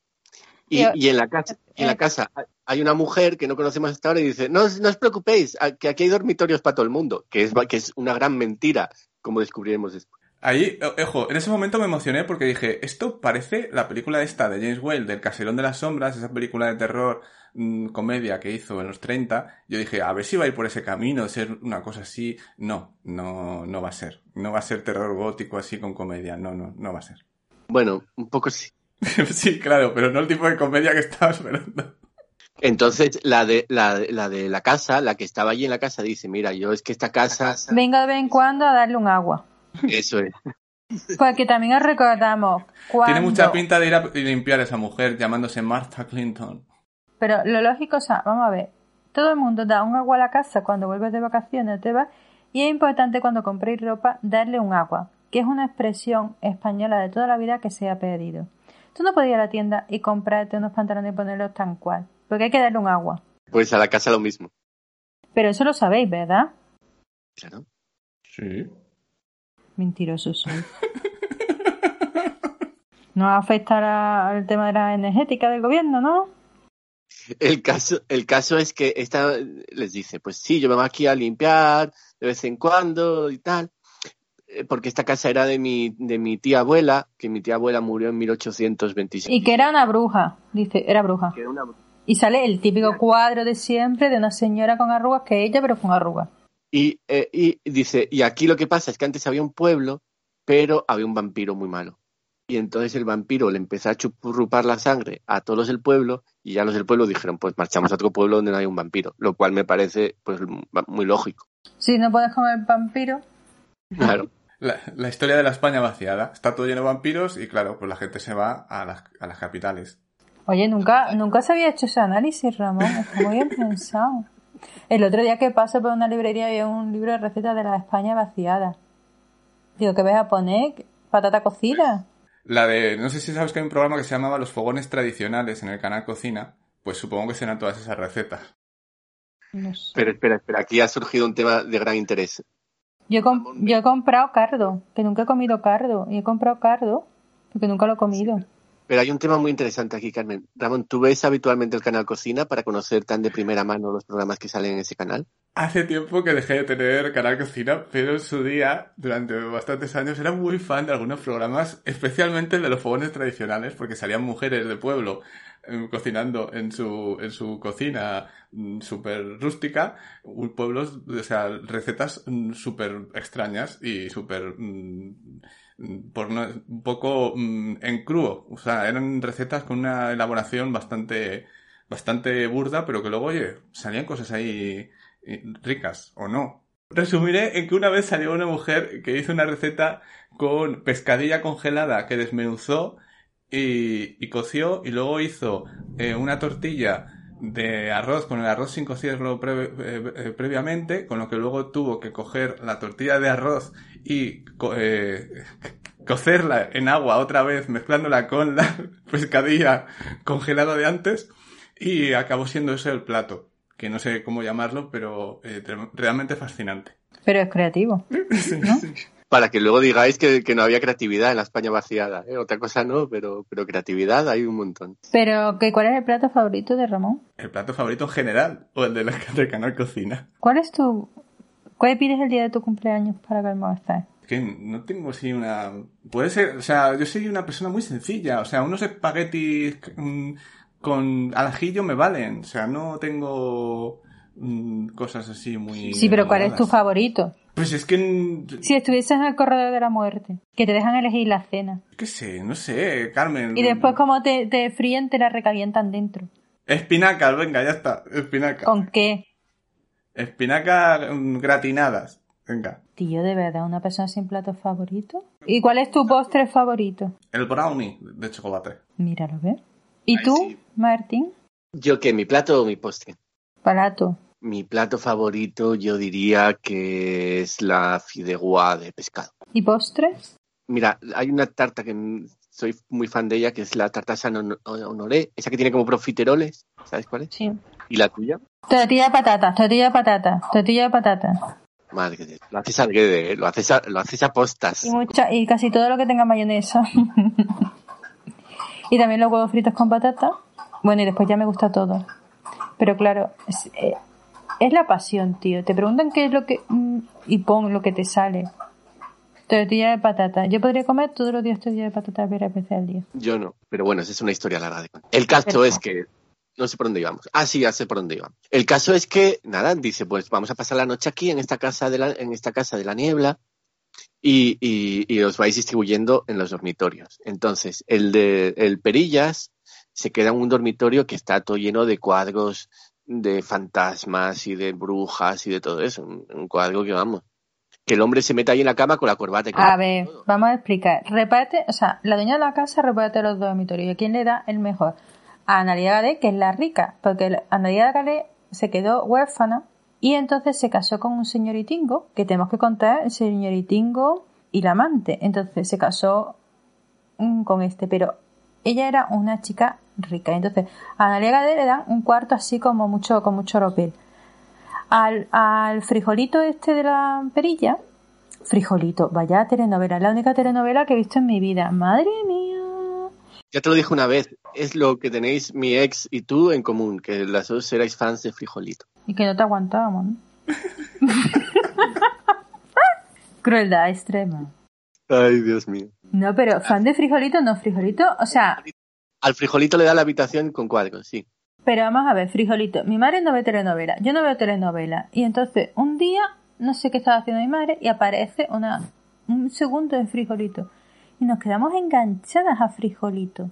Y, y en la casa, y en la eh. casa hay una mujer que no conocemos hasta ahora y dice, no, os- no os preocupéis, que aquí hay dormitorios para todo el mundo, que es, que es una gran mentira, como descubriremos después. Ahí, o- ojo, en ese momento me emocioné porque dije, esto parece la película esta de James Whale, del Caserón de las Sombras, esa película de terror, mm, comedia que hizo en los 30. Yo dije, a ver si va a ir por ese camino, de ser una cosa así. No, no, no va a ser. No va a ser terror gótico así con comedia. No, no, no va a ser. Bueno, un poco sí. sí, claro, pero no el tipo de comedia que estaba esperando. Entonces, la de, la, de- la de la casa, la que estaba allí en la casa, dice, mira, yo es que esta casa, Venga de vez en cuando a darle un agua. Eso es. Porque también os recordamos cuando... Tiene mucha pinta de ir a limpiar a esa mujer llamándose Martha Clinton. Pero lo lógico, o sea, vamos a ver, todo el mundo da un agua a la casa cuando vuelves de vacaciones o te vas, y es importante cuando compréis ropa darle un agua, que es una expresión española de toda la vida que se ha perdido. Tú no podías ir a la tienda y comprarte unos pantalones y ponerlos tan cual, porque hay que darle un agua. Pues a la casa lo mismo. Pero eso lo sabéis, ¿verdad? Claro. Sí. Mentiroso soy. No afecta la- al tema de la energética del gobierno, ¿no? El caso, el caso es que esta les dice, pues sí, yo me voy aquí a limpiar de vez en cuando y tal, eh, porque esta casa era de mi, de mi tía abuela, que mi tía abuela murió en 1826. Y que era una bruja, dice, era bruja. Que era una- Y sale el típico cuadro de siempre de una señora con arrugas, que ella, pero con arrugas. Y, eh, y dice, y aquí lo que pasa es que antes había un pueblo, pero había un vampiro muy malo. Y entonces el vampiro le empezó a chupurrupar la sangre a todos los del pueblo y ya los del pueblo dijeron, pues marchamos a otro pueblo donde no hay un vampiro, lo cual me parece pues muy lógico. Si no puedes comer vampiro, Claro. La, la historia de la España vaciada. Está todo lleno de vampiros y claro, pues la gente se va a las, a las capitales. Oye, nunca, nunca se había hecho ese análisis, Ramón. Está muy bien pensado. El otro día que paso por una librería había un libro de recetas de la España vaciada. Digo, ¿qué vas a poner? ¿Patata cocida? La de, no sé si sabes que hay un programa que se llamaba Los Fogones Tradicionales en el canal Cocina, pues supongo que serán todas esas recetas. No sé. Pero espera, espera, aquí ha surgido un tema de gran interés. Yo, he yo he comprado cardo, que nunca he comido cardo. Y he comprado cardo, porque nunca lo he comido. Pero hay un tema muy interesante aquí, Carmen. Ramón, ¿tú ves habitualmente el canal Cocina para conocer tan de primera mano los programas que salen en ese canal? Hace tiempo que dejé de tener canal Cocina, pero en su día, durante bastantes años, era muy fan de algunos programas, especialmente de los fogones tradicionales, porque salían mujeres de pueblo eh, cocinando en su, en su cocina mm, súper rústica, pueblos, o sea, recetas mm, súper extrañas y súper, mm, por no- un poco mm, en crudo. O sea, eran recetas con una elaboración bastante, bastante burda, pero que luego, oye, salían cosas ahí eh, ricas, o no. Resumiré en que una vez salió una mujer que hizo una receta con pescadilla congelada que desmenuzó y, y coció y luego hizo eh, una tortilla de arroz con el arroz sin cocerlo pre- eh, eh, previamente, con lo que luego tuvo que coger la tortilla de arroz y co- eh, cocerla en agua otra vez, mezclándola con la pescadilla congelada de antes y acabó siendo ese el plato, que no sé cómo llamarlo, pero eh, realmente fascinante. Pero es creativo. Para que luego digáis que, que no había creatividad en la España vaciada. ¿eh? Otra cosa no, pero, pero creatividad hay un montón. Pero, ¿qué, ¿cuál es el plato favorito de Ramón? ¿El plato favorito en general o el de la, del canal Cocina? ¿Cuál es tu... ¿Cuál pides el día de tu cumpleaños para que almuerces? Es que no tengo así una... Puede ser, o sea, yo soy una persona muy sencilla, o sea, unos espaguetis con al ajillo me valen, o sea, no tengo cosas así muy... Sí, pero ¿cuál es tu favorito? Pues es que, mm, Si estuvieses en el corredor de la muerte, que te dejan elegir la cena. qué sé, no sé, Carmen. Y después como te, te fríen, te la recalientan dentro. Espinacas, venga, ya está, espinacas. ¿Con qué? Espinacas mm, gratinadas, venga. Tío, ¿de verdad una persona sin plato favorito? ¿Y cuál es tu postre favorito? El brownie de chocolate. Míralo, ¿ves? ¿Y tú, sí. Martín? ¿Yo qué? ¿Mi plato o mi postre? Plato. Mi plato favorito yo diría que es la fideuá de pescado. ¿Y postres? Mira, hay una tarta que soy muy fan de ella, que es la tarta San Hon- Honoré, esa que tiene como profiteroles, ¿sabes cuál es? Sí. ¿Y la tuya? Tortilla de patatas, tortilla de patatas, tortilla de patatas. Madre. Lo haces al guede, ¿eh? Lo haces a, lo haces a postas. Y, mucha, y casi todo lo que tenga mayonesa. y también los huevos fritos con patata. Bueno, y después ya me gusta todo. Pero claro, es, eh, es la pasión, tío. Te preguntan qué es lo que... mm, y pon lo que te sale. Tortilla de patata. Yo podría comer todos los días tortilla de patata varias veces al día. Yo no, pero bueno, esa es una historia larga de. El caso es que no sé por dónde íbamos. Ah, sí, ya sé por dónde íbamos. El caso es que nada, dice, pues vamos a pasar la noche aquí en esta casa de la, en esta casa de la niebla y, y, y os vais distribuyendo en los dormitorios. Entonces, el de el Perillas se queda en un dormitorio que está todo lleno de cuadros de fantasmas y de brujas y de todo eso. Un, un cuadro que vamos. Que el hombre se mete ahí en la cama con la corbata. y A ver, vamos a explicar. Reparte, o sea, la dueña de la casa reparte los dormitorios. ¿Y a quién le da el mejor? A Analia Gade, que es la rica, porque Analia Gade se quedó huérfana y entonces se casó con un señoritingo, que tenemos que contar el señoritingo y la amante. Entonces se casó mm, con este, pero ella era una chica rica. Entonces a Analia Gade le dan un cuarto así como mucho, con mucho ropel. Al, al frijolito este de la perilla, Frijolito, vaya telenovela, es la única telenovela que he visto en mi vida. Madre mía. Ya te lo dije una vez, es lo que tenéis mi ex y tú en común, que las dos erais fans de Frijolito. Y que no te aguantábamos, ¿no? Crueldad extrema. Ay, Dios mío. No, pero fan de frijolito, no frijolito. O sea, Al Frijolito le da la habitación con cuadros, sí. pero vamos a ver, frijolito. Mi madre no ve telenovela, yo no veo telenovela. Y entonces, un día, no sé qué estaba haciendo mi madre y aparece una, un segundo de frijolito. Y nos quedamos enganchadas a frijolito.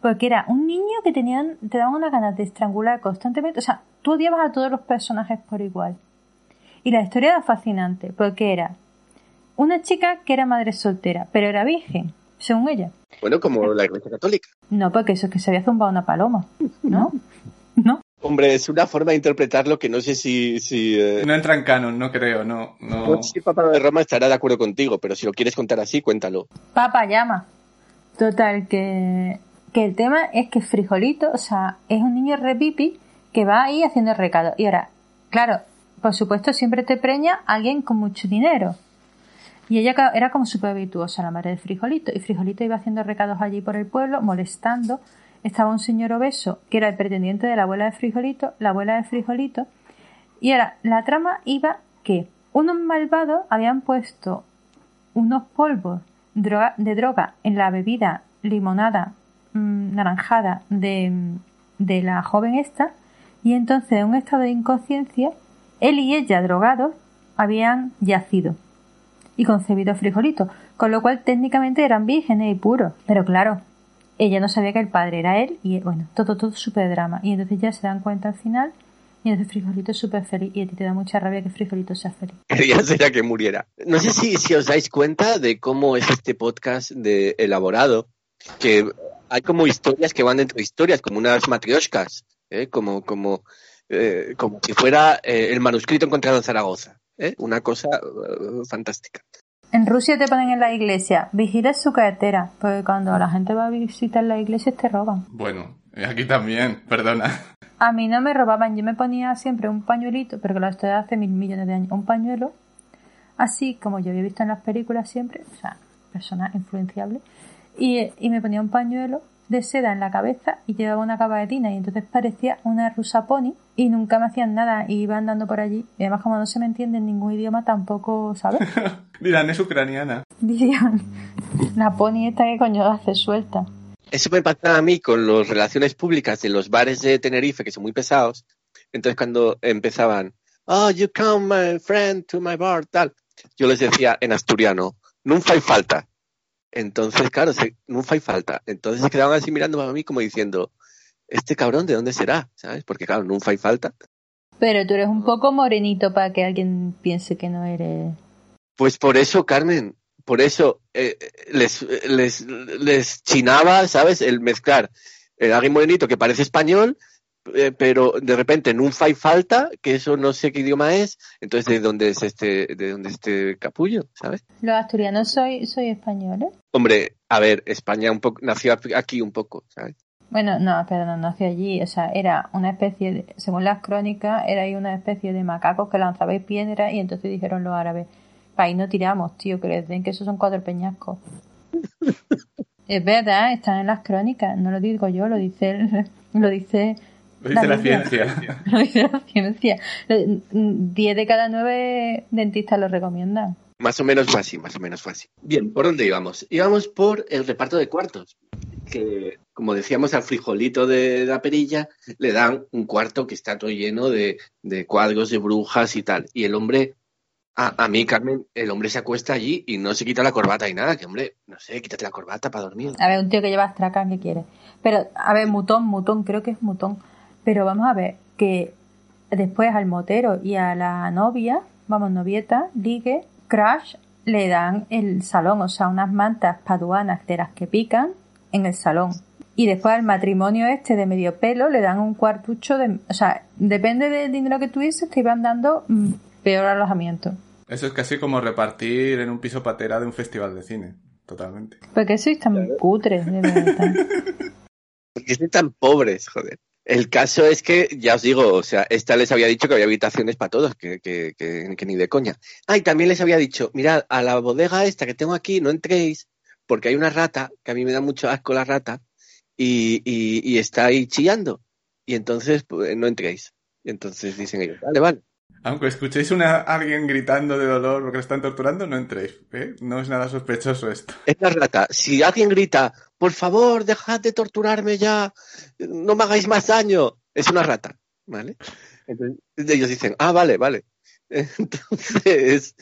Porque era un niño que tenían, te daban unas ganas de estrangular constantemente. O sea, tú odiabas a todos los personajes por igual. Y la historia era fascinante, porque era una chica que era madre soltera, pero era virgen, según ella. Bueno, como la Iglesia Católica. No, porque eso es que se había zumbado una paloma, ¿no? ¿No? Hombre, es una forma de interpretarlo que no sé si... si eh, No entra en canon, no creo, no. no. no sé si Papa de Roma estará de acuerdo contigo, pero si lo quieres contar así, cuéntalo. Papa llama. Total, que, que el tema es que Frijolito, o sea, es un niño repipi que va ahí haciendo recado. Y ahora, claro, por supuesto, siempre te preña alguien con mucho dinero. Y ella era como súper virtuosa, la madre de Frijolito. Y Frijolito iba haciendo recados allí por el pueblo, molestando. Estaba un señor obeso, que era el pretendiente de la abuela de Frijolito, la abuela de Frijolito. Y ahora, la trama iba que unos malvados habían puesto unos polvos de droga en la bebida limonada mm, naranjada de, de la joven esta y entonces en un estado de inconsciencia él y ella drogados habían yacido y concebido frijolitos con lo cual técnicamente eran vírgenes y puros pero claro ella no sabía que el padre era él y bueno todo todo súper drama y entonces ya se dan cuenta al final y entonces frijolito es súper feliz y a ti te da mucha rabia que frijolito sea feliz Quería que muriera. No sé si, si os dais cuenta de cómo es este podcast de elaborado, que hay como historias que van dentro de historias, como unas matrioshkas, ¿eh? como, como, eh, como si fuera eh, el manuscrito encontrado en Zaragoza. ¿Eh? Una cosa eh, fantástica. En Rusia te ponen en la iglesia, vigila su cartera, porque cuando la gente va a visitar la iglesia te roban. Bueno, y aquí también, perdona. A mí no me robaban, yo me ponía siempre un pañuelito, pero que lo estoy hace mil millones de años, un pañuelo, así como yo había visto en las películas siempre, o sea, persona influenciable, y, y me ponía un pañuelo de seda en la cabeza y llevaba una caballetina y entonces parecía una rusa pony y nunca me hacían nada y iba andando por allí y además como no se me entiende en ningún idioma tampoco, ¿sabes? Dirán, es ucraniana. Dirían, la pony esta que coño hace suelta. Eso me pasa a mí con las relaciones públicas de los bares de Tenerife, que son muy pesados. Entonces, cuando empezaban, oh, you come, my friend, to my bar, tal, yo les decía en asturiano, no hay falta. Entonces, claro, se, no hay falta. Entonces se quedaban así mirando a mí como diciendo, este cabrón, ¿de dónde será? ¿Sabes? Porque, claro, no hay falta. Pero tú eres un poco morenito para que alguien piense que no eres. Pues por eso, Carmen, por eso eh, les, les, les chinaba, ¿sabes? El mezclar el alguien morenito que parece español, eh, pero de repente no hay falta, que eso no sé qué idioma es, entonces de dónde es este, de dónde es este capullo, ¿sabes? Los asturianos soy, soy españoles. Hombre, a ver, España un poco, nació aquí un poco, ¿sabes? Bueno, no, pero no nació allí. O sea, era una especie, de, según las crónicas, era ahí una especie de macacos que lanzabais piedras y entonces dijeron los árabes, ahí no tiramos, tío, que les den que esos son cuatro peñascos. es verdad, están en las crónicas, no lo digo yo, lo dice lo dice Lo dice la ciencia. lo dice la ciencia. Lo- Diez de cada nueve dentistas lo recomiendan. Más o menos fue así, más o menos fue así. Bien, ¿por dónde íbamos? Íbamos por el reparto de cuartos. Que, como decíamos, al frijolito de la perilla le dan un cuarto que está todo lleno de, de cuadros de brujas y tal. Y el hombre, a, a mí, Carmen, el hombre se acuesta allí y no se quita la corbata y nada. Que, hombre, no sé, quítate la corbata para dormir. A ver, un tío que lleva astracán que quiere. Pero, a ver, mutón, mutón, creo que es mutón. Pero vamos a ver que después al motero y a la novia, vamos, novieta, ligue, crash, le dan el salón, o sea, unas mantas paduanas de las que pican en el salón. Y después al matrimonio este de medio pelo le dan un cuartucho de... O sea, depende del dinero que tuviese, te iban dando mm, peor alojamiento. Eso es casi como repartir en un piso patera de un festival de cine. Totalmente. Porque sois tan cutres, de verdad. Porque soy tan pobres, joder. El caso es que, ya os digo, o sea, esta les había dicho que había habitaciones para todos, que, que, que, que ni de coña. Ah, y también les había dicho, mirad, a la bodega esta que tengo aquí no entréis, porque hay una rata, que a mí me da mucho asco la rata, y, y, y está ahí chillando. Y entonces, pues, no entréis. Y entonces dicen ellos, vale, vale. Aunque escuchéis una, a alguien gritando de dolor porque lo están torturando, no entréis. ¿eh? No es nada sospechoso esto. Es la rata. Si alguien grita, por favor, dejad de torturarme ya, no me hagáis más daño, es una rata, ¿vale? Entonces ellos dicen, ah, vale, vale. Entonces,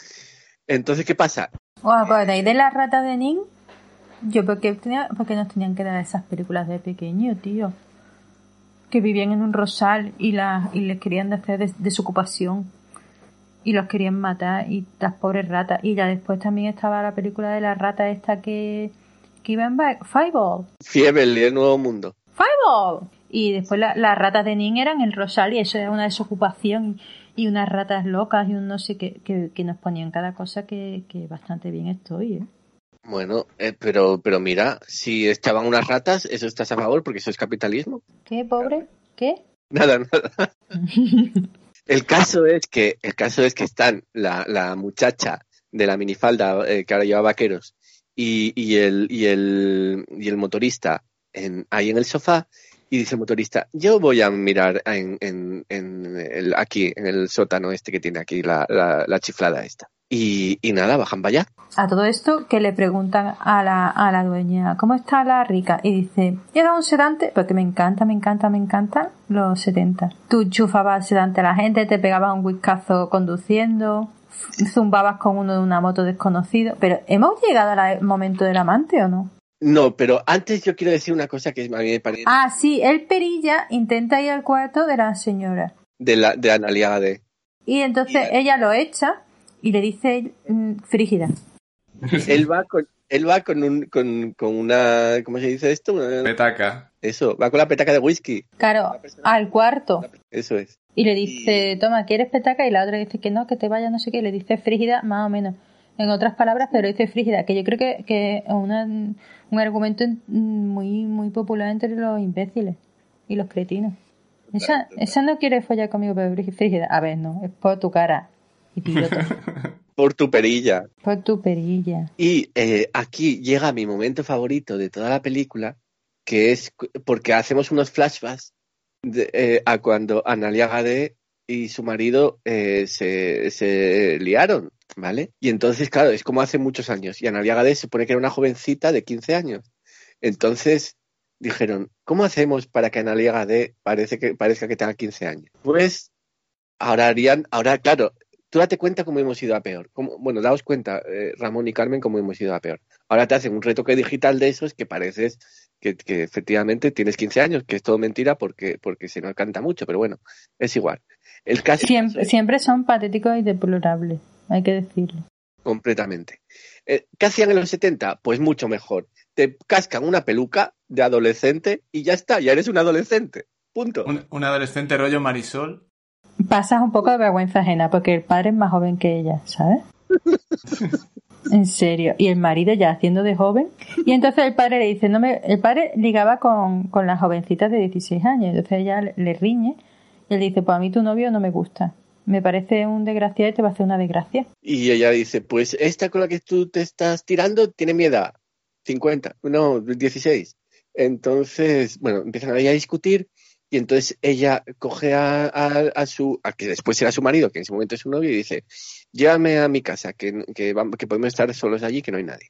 entonces ¿qué pasa? ¿Os acordáis de la rata de Nin? Yo, porque tenía, porque nos tenían que dar esas películas de pequeño, tío? Que vivían en un rosal y, la, y les querían hacer des- desocupación. Y los querían matar, y las pobres ratas. Y ya después también estaba la película de la rata esta que, que iba en ba- Fireball. Fiebre, el nuevo mundo. ¡Fireball! Y después la- las ratas de Nin eran el rosal y eso era una desocupación y unas ratas locas y un no sé qué que, que nos ponían cada cosa que, que bastante bien estoy, ¿eh? Bueno, eh, pero, pero mira, si echaban unas ratas, eso estás a favor porque eso es capitalismo. ¿Qué, pobre? ¿Qué? Nada, nada. El caso es que, el caso es que están la, la muchacha de la minifalda eh, que ahora lleva vaqueros y, y el, y el, y el motorista en, ahí en el sofá y dice el motorista, yo voy a mirar en, en, en el, aquí, en el sótano este que tiene aquí la, la, la chiflada esta. Y, y nada, bajan para allá. A todo esto que le preguntan a la, a la dueña, ¿cómo está la rica? Y dice, era un sedante, porque me encanta, me encanta, me encanta los 70. Tú chufabas sedante a la gente, te pegabas un whiskazo conduciendo, zumbabas con uno de una moto desconocido. Pero ¿hemos llegado al momento del amante o no? No, pero antes yo quiero decir una cosa que a mí me parece Ah, sí, el perilla intenta ir al cuarto de la señora. de, la, de Analia de Y entonces ella lo echa y le dice mm, frígida. él va con él va con un con, con una ¿cómo se dice esto? Una- Petaca. eso, va con la petaca de whisky. Claro, al cuarto. Eso es. Y le dice, toma, ¿quieres petaca? Y la otra dice que no, que te vaya, no sé qué. Le dice frígida, más o menos. En otras palabras, pero dice frígida, que yo creo que, que una- un argumento muy, muy popular entre los imbéciles y los cretinos. Esa, esa no quiere follar conmigo, pero frígida. A ver, no, es por tu cara, idiota. Por tu perilla. por tu perilla. Y eh, aquí llega mi momento favorito de toda la película, que es porque hacemos unos flashbacks de, eh, a cuando Analia Gade y su marido eh, se, se liaron, ¿vale? Y entonces, claro, es como hace muchos años. Y Analia Gade se supone que era una jovencita de 15 años. Entonces dijeron, ¿cómo hacemos para que Analia Gade parece que, parezca que tenga 15 años? Pues ahora harían, ahora, claro, tú date cuenta cómo hemos ido a peor. Cómo- bueno, daos cuenta, eh, Ramón y Carmen, cómo hemos ido a peor. Ahora te hacen un retoque digital de esos que pareces que, que efectivamente tienes 15 años, que es todo mentira porque, porque se nos canta mucho, pero bueno, es igual. El caso Siempre, siempre son patéticos y deplorables, hay que decirlo. completamente. Eh, ¿Qué hacían en los 70? Pues mucho mejor. Te cascan una peluca de adolescente y ya está, ya eres un adolescente. Punto. Un, un adolescente rollo Marisol. Pasas un poco de vergüenza ajena porque el padre es más joven que ella, ¿sabes? En serio. Y el marido ya haciendo de joven. Y entonces el padre le dice, no me... el padre ligaba con, con las jovencitas de 16 años. Entonces ella le, le riñe. Y él dice, pues a mí tu novio no me gusta. Me parece un desgraciado y te va a hacer una desgracia. Y ella dice, pues esta con la que tú te estás tirando tiene mi edad, 50, no, 16. Entonces, bueno, empiezan ahí a discutir y entonces ella coge a, su, que después era su marido, que en ese momento es su novio, y dice, llévame a mi casa, que, que, vam- que podemos estar solos allí, que no hay nadie.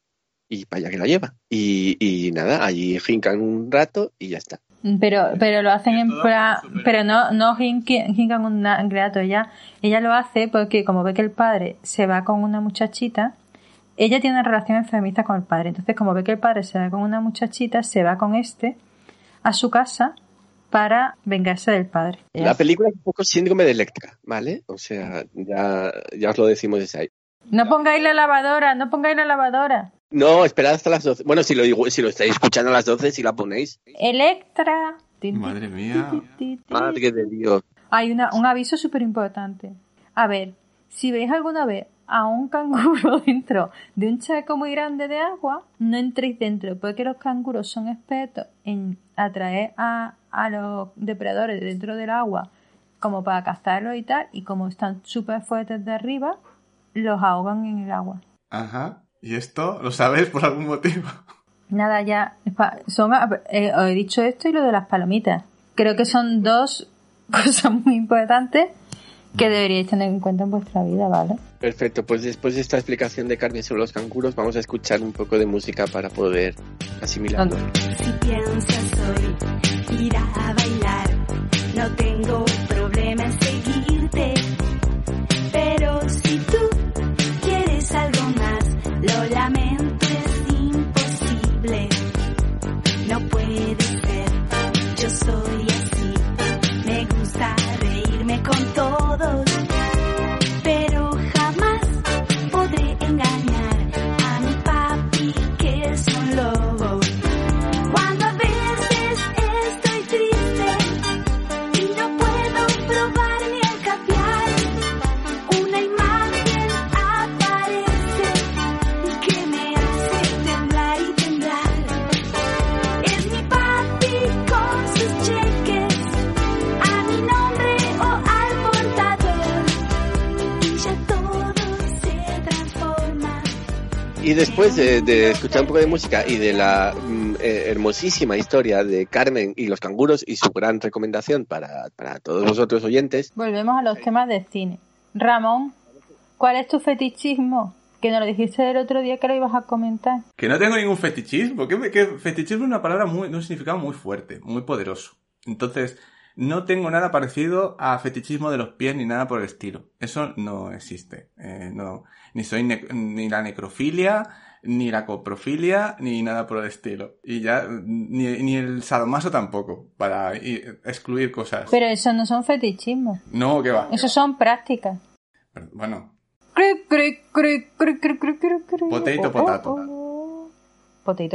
Y para allá que la lleva. Y, y nada, allí jincan un rato y ya está. Pero, pero lo hacen en súper- pero no, no jincan un grato. Ella, ella lo hace porque como ve que el padre se va con una muchachita, ella tiene una relación enfermiza con el padre. Entonces, como ve que el padre se va con una muchachita, se va con este a su casa para vengarse del padre. La película es un poco síndrome de Electra, ¿vale? O sea, ya, ya os lo decimos desde ahí. No pongáis la lavadora, no pongáis la lavadora. No, esperad hasta las 12. Bueno, si lo, digo- si lo estáis escuchando a las 12, si la ponéis. Electra. Madre mía. Madre de Dios. Hay una, un aviso súper importante. A ver, si veis alguna vez a un canguro dentro de un charco muy grande de agua, no entréis dentro, porque los canguros son expertos en atraer a, a los depredadores dentro del agua como para cazarlos y tal, y como están súper fuertes de arriba, los ahogan en el agua. Ajá. ¿Y esto lo sabes por algún motivo? Nada, ya. Son, eh, os he dicho esto y lo de las palomitas. Creo que son dos cosas muy importantes que deberíais tener en cuenta en vuestra vida, ¿vale? Perfecto, pues después de esta explicación de Carmen sobre los canguros, vamos a escuchar un poco de música para poder asimilarlo. Si piensas hoy ir a bailar, no tengo problema en seguirte. Pero si tú lo lamento, es imposible. No puede ser, yo soy así. Me gusta reírme con todos, Y después de, de escuchar un poco de música y de la mm, eh, hermosísima historia de Carmen y los canguros y su gran recomendación para, para todos los otros oyentes, Volvemos a los temas del cine. Ramón, ¿cuál es tu fetichismo? Que nos lo dijiste el otro día que lo ibas a comentar. Que no tengo ningún fetichismo. Que, que fetichismo es una palabra muy, de un significado muy fuerte, muy poderoso. Entonces, no tengo nada parecido a fetichismo de los pies ni nada por el estilo. Eso no existe. Eh, no, ni soy ne- ni la necrofilia, ni la coprofilia, ni nada por el estilo. Y ya, ni, ni el sadomaso tampoco, para excluir cosas. Pero eso no son fetichismos. No, que va. Eso son prácticas. Pero, Bueno, cri. Potato, oh,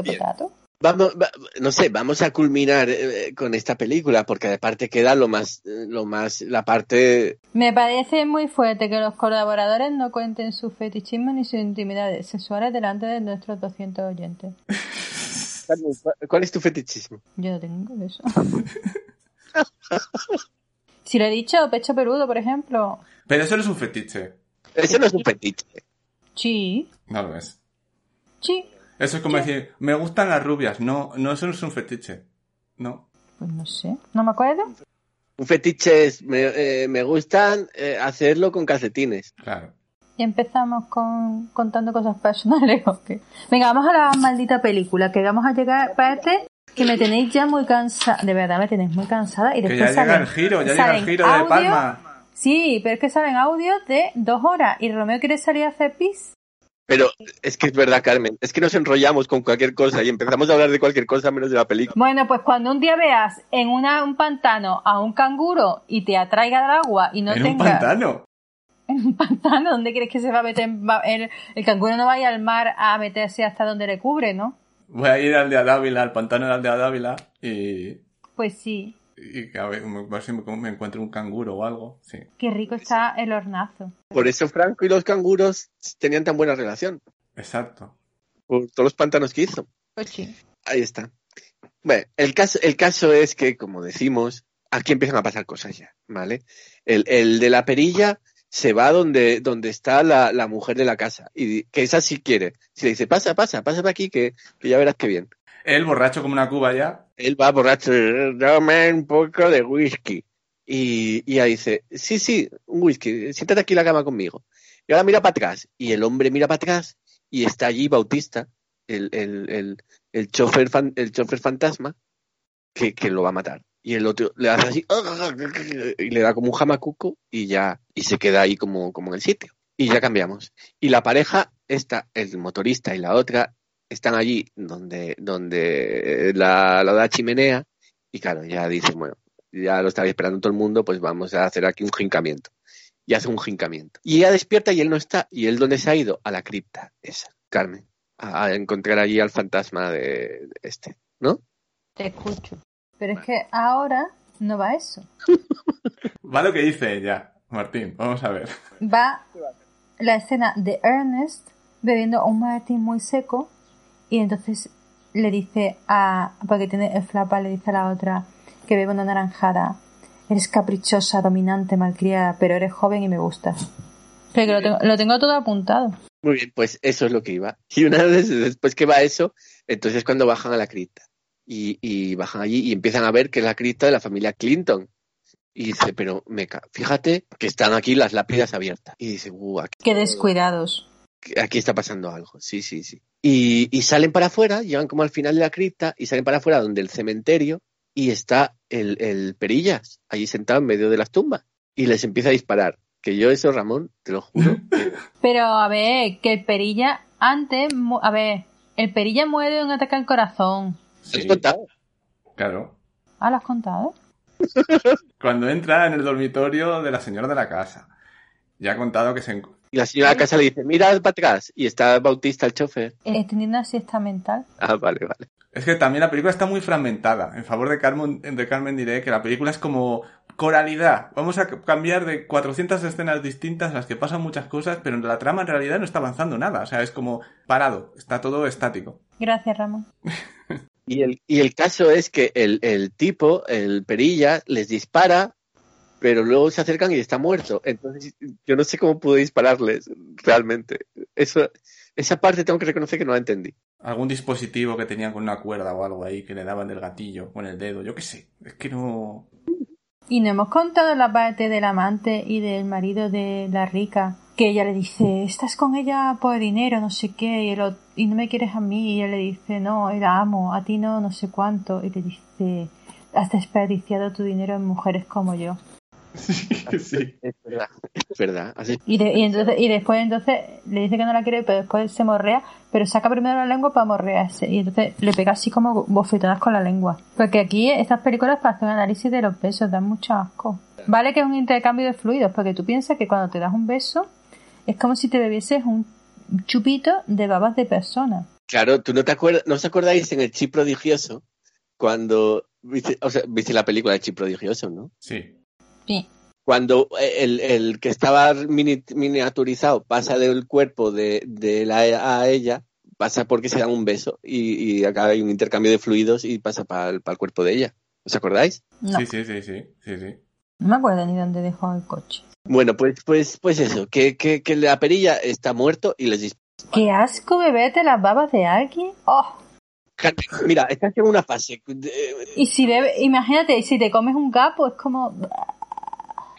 potato. Vamos, va- no sé, vamos a culminar eh, con esta película porque aparte queda lo más, eh, lo más, la parte Me parece muy fuerte que los colaboradores no cuenten sus fetichismos ni sus intimidades sexuales delante de nuestros 200 oyentes. ¿cuál- ¿cuál es tu fetichismo? Yo no tengo eso. si lo he dicho, pecho peludo, por ejemplo. pero eso no es un fetiche. Eso no es un fetiche. Sí, No lo es. sí. Eso es como decir, me gustan las rubias. No, no, eso no es un fetiche. No. Pues no sé, no me acuerdo. Un fetiche es, me, eh, me gustan eh, hacerlo con calcetines. Claro. Y empezamos con contando cosas personales. ¿o qué? Venga, vamos a la maldita película, que vamos a llegar parte que me tenéis ya muy cansada. De verdad, me tenéis muy cansada. Y Que después ya llega salen- el giro, ya llega el giro de Palma. Sí, pero es que salen audios de dos horas y Romeo quiere salir a hacer pis. Pero es que es verdad, Carmen, es que nos enrollamos con cualquier cosa y empezamos a hablar de cualquier cosa menos de la película. Bueno, pues cuando un día veas en una- un pantano a un canguro y te atraiga al agua y no en un tengas pantano. en un pantano, ¿dónde crees que se va a meter? Va- El, el canguro no va a ir al mar a meterse hasta donde le cubre, ¿no? Voy a ir al de Dávila, al pantano de Aldea Dávila y, Pues sí, y que a ver, a ver si me, encuentro un canguro o algo. Sí. qué rico está el hornazo. Por eso Franco y los canguros tenían tan buena relación. Exacto. Por todos los pantanos que hizo. Pues sí. Ahí está. Bueno, el caso, el caso es que, como decimos, aquí empiezan a pasar cosas ya, ¿vale? El, el de la perilla se va donde, donde está la, la mujer de la casa. Y que esa sí quiere. Si le dice, pasa, pasa, pasa por aquí, que, que ya verás qué bien. Él, borracho como una cuba ya. Él va borracho, dame un poco de whisky. Y, y dice, sí, sí, un whisky, siéntate aquí en la cama conmigo. Y ahora mira para atrás. Y el hombre mira para atrás y está allí Bautista, el, el, el, el, chofer, el chofer fantasma, que, que lo va a matar. Y el otro le hace así, y le da como un jamacuco y ya, y se queda ahí como, como en el sitio. Y ya cambiamos. Y la pareja, esta, el motorista y la otra, están allí donde, donde la, la da chimenea, y claro, ya dicen, bueno, ya lo estaba esperando todo el mundo, pues vamos a hacer aquí un jincamiento. Y hace un jincamiento. Y ella despierta y él no está. ¿Y él dónde se ha ido? A la cripta, esa, Carmen. A, a encontrar allí al fantasma de, de este, ¿no? Te escucho. Pero es que ahora no va eso. Va lo que dice ella. Martín, vamos a ver. Va la escena de Ernest bebiendo un martín muy seco y entonces le dice a... porque tiene el flapa, le dice a la otra que bebe una naranjada. Eres caprichosa, dominante, malcriada, pero eres joven y me gustas. Pero que lo tengo, lo tengo todo apuntado. Muy bien, pues eso es lo que iba. Y una vez después que va eso, entonces cuando bajan a la cripta. Y, y bajan allí y empiezan a ver que es la cripta de la familia Clinton. Y dice, pero meca, fíjate que están aquí las lápidas abiertas. Y dice, uh, aquí, Qué descuidados. aquí está pasando algo. Sí, sí, sí. Y, y salen para afuera, llegan como al final de la cripta y salen para afuera donde el cementerio y está el, el Perillas allí sentado en medio de las tumbas. Y les empieza a disparar. Que yo eso, Ramón, te lo juro. Pero a ver, que el perilla antes, a ver, el perilla muere de un ataque al corazón. ¿Te has contado? Claro. Ah, ¿lo has contado? Cuando entra en el dormitorio de la señora de la casa. Ya ha contado que se... Y la señora de casa le dice, mira para atrás. Y está Bautista, el chofer. He tenido una siesta mental. Ah, vale, vale. Es que también la película está muy fragmentada. En favor de Carmen, de Carmen diré que la película es como coralidad. Vamos a cambiar de 400 escenas distintas en las que pasan muchas cosas, pero la trama en realidad no está avanzando nada. O sea, es como parado. Está todo estático. Gracias, Ramón. Y el, y el caso es que el, el tipo, el perilla, les dispara, pero luego se acercan y está muerto. Entonces, yo no sé cómo pudo dispararles realmente. Eso, esa parte tengo que reconocer que no la entendí. Algún dispositivo que tenían con una cuerda o algo ahí que le daban del gatillo o en el dedo. Yo qué sé. Es que no... Y no hemos contado la parte del amante y del marido de la rica, que ella le dice, estás con ella por dinero, no sé qué, y, el ot- y no me quieres a mí, y él le dice, no, la amo, a ti no, no sé cuánto, y le dice, has desperdiciado tu dinero en mujeres como yo. sí. Es verdad. Es verdad. Así- Y, de- y entonces y después entonces le dice que no la quiere, pero después se morrea, pero saca primero la lengua para morrearse. Y entonces le pega así como bofetadas con la lengua. Porque aquí estas películas para hacer un análisis de los besos dan mucho asco. Vale que es un intercambio de fluidos, porque tú piensas que cuando te das un beso es como si te bebieses un chupito de babas de persona. Claro, tú no te acuerdas, ¿no os acordáis en el chip prodigioso? Cuando, viste, o sea, viste la película de chip prodigioso, ¿no? Sí. Sí. cuando el, el que estaba mini- miniaturizado pasa del cuerpo de, de la a ella, pasa porque se dan un beso y, y acá hay un intercambio de fluidos y pasa para el, cuerpo de ella. ¿Os acordáis? No, Sí, sí, sí, sí, sí, sí. no me acuerdo ni dónde dejó el coche. Bueno, pues, pues, pues eso, que, que, que la perilla está muerto y les dispara. ¡Qué asco beberte las babas de alguien! ¡Oh! Mira, estás en una fase, de- Y si bebe, imagínate, si te comes un gapo, es como...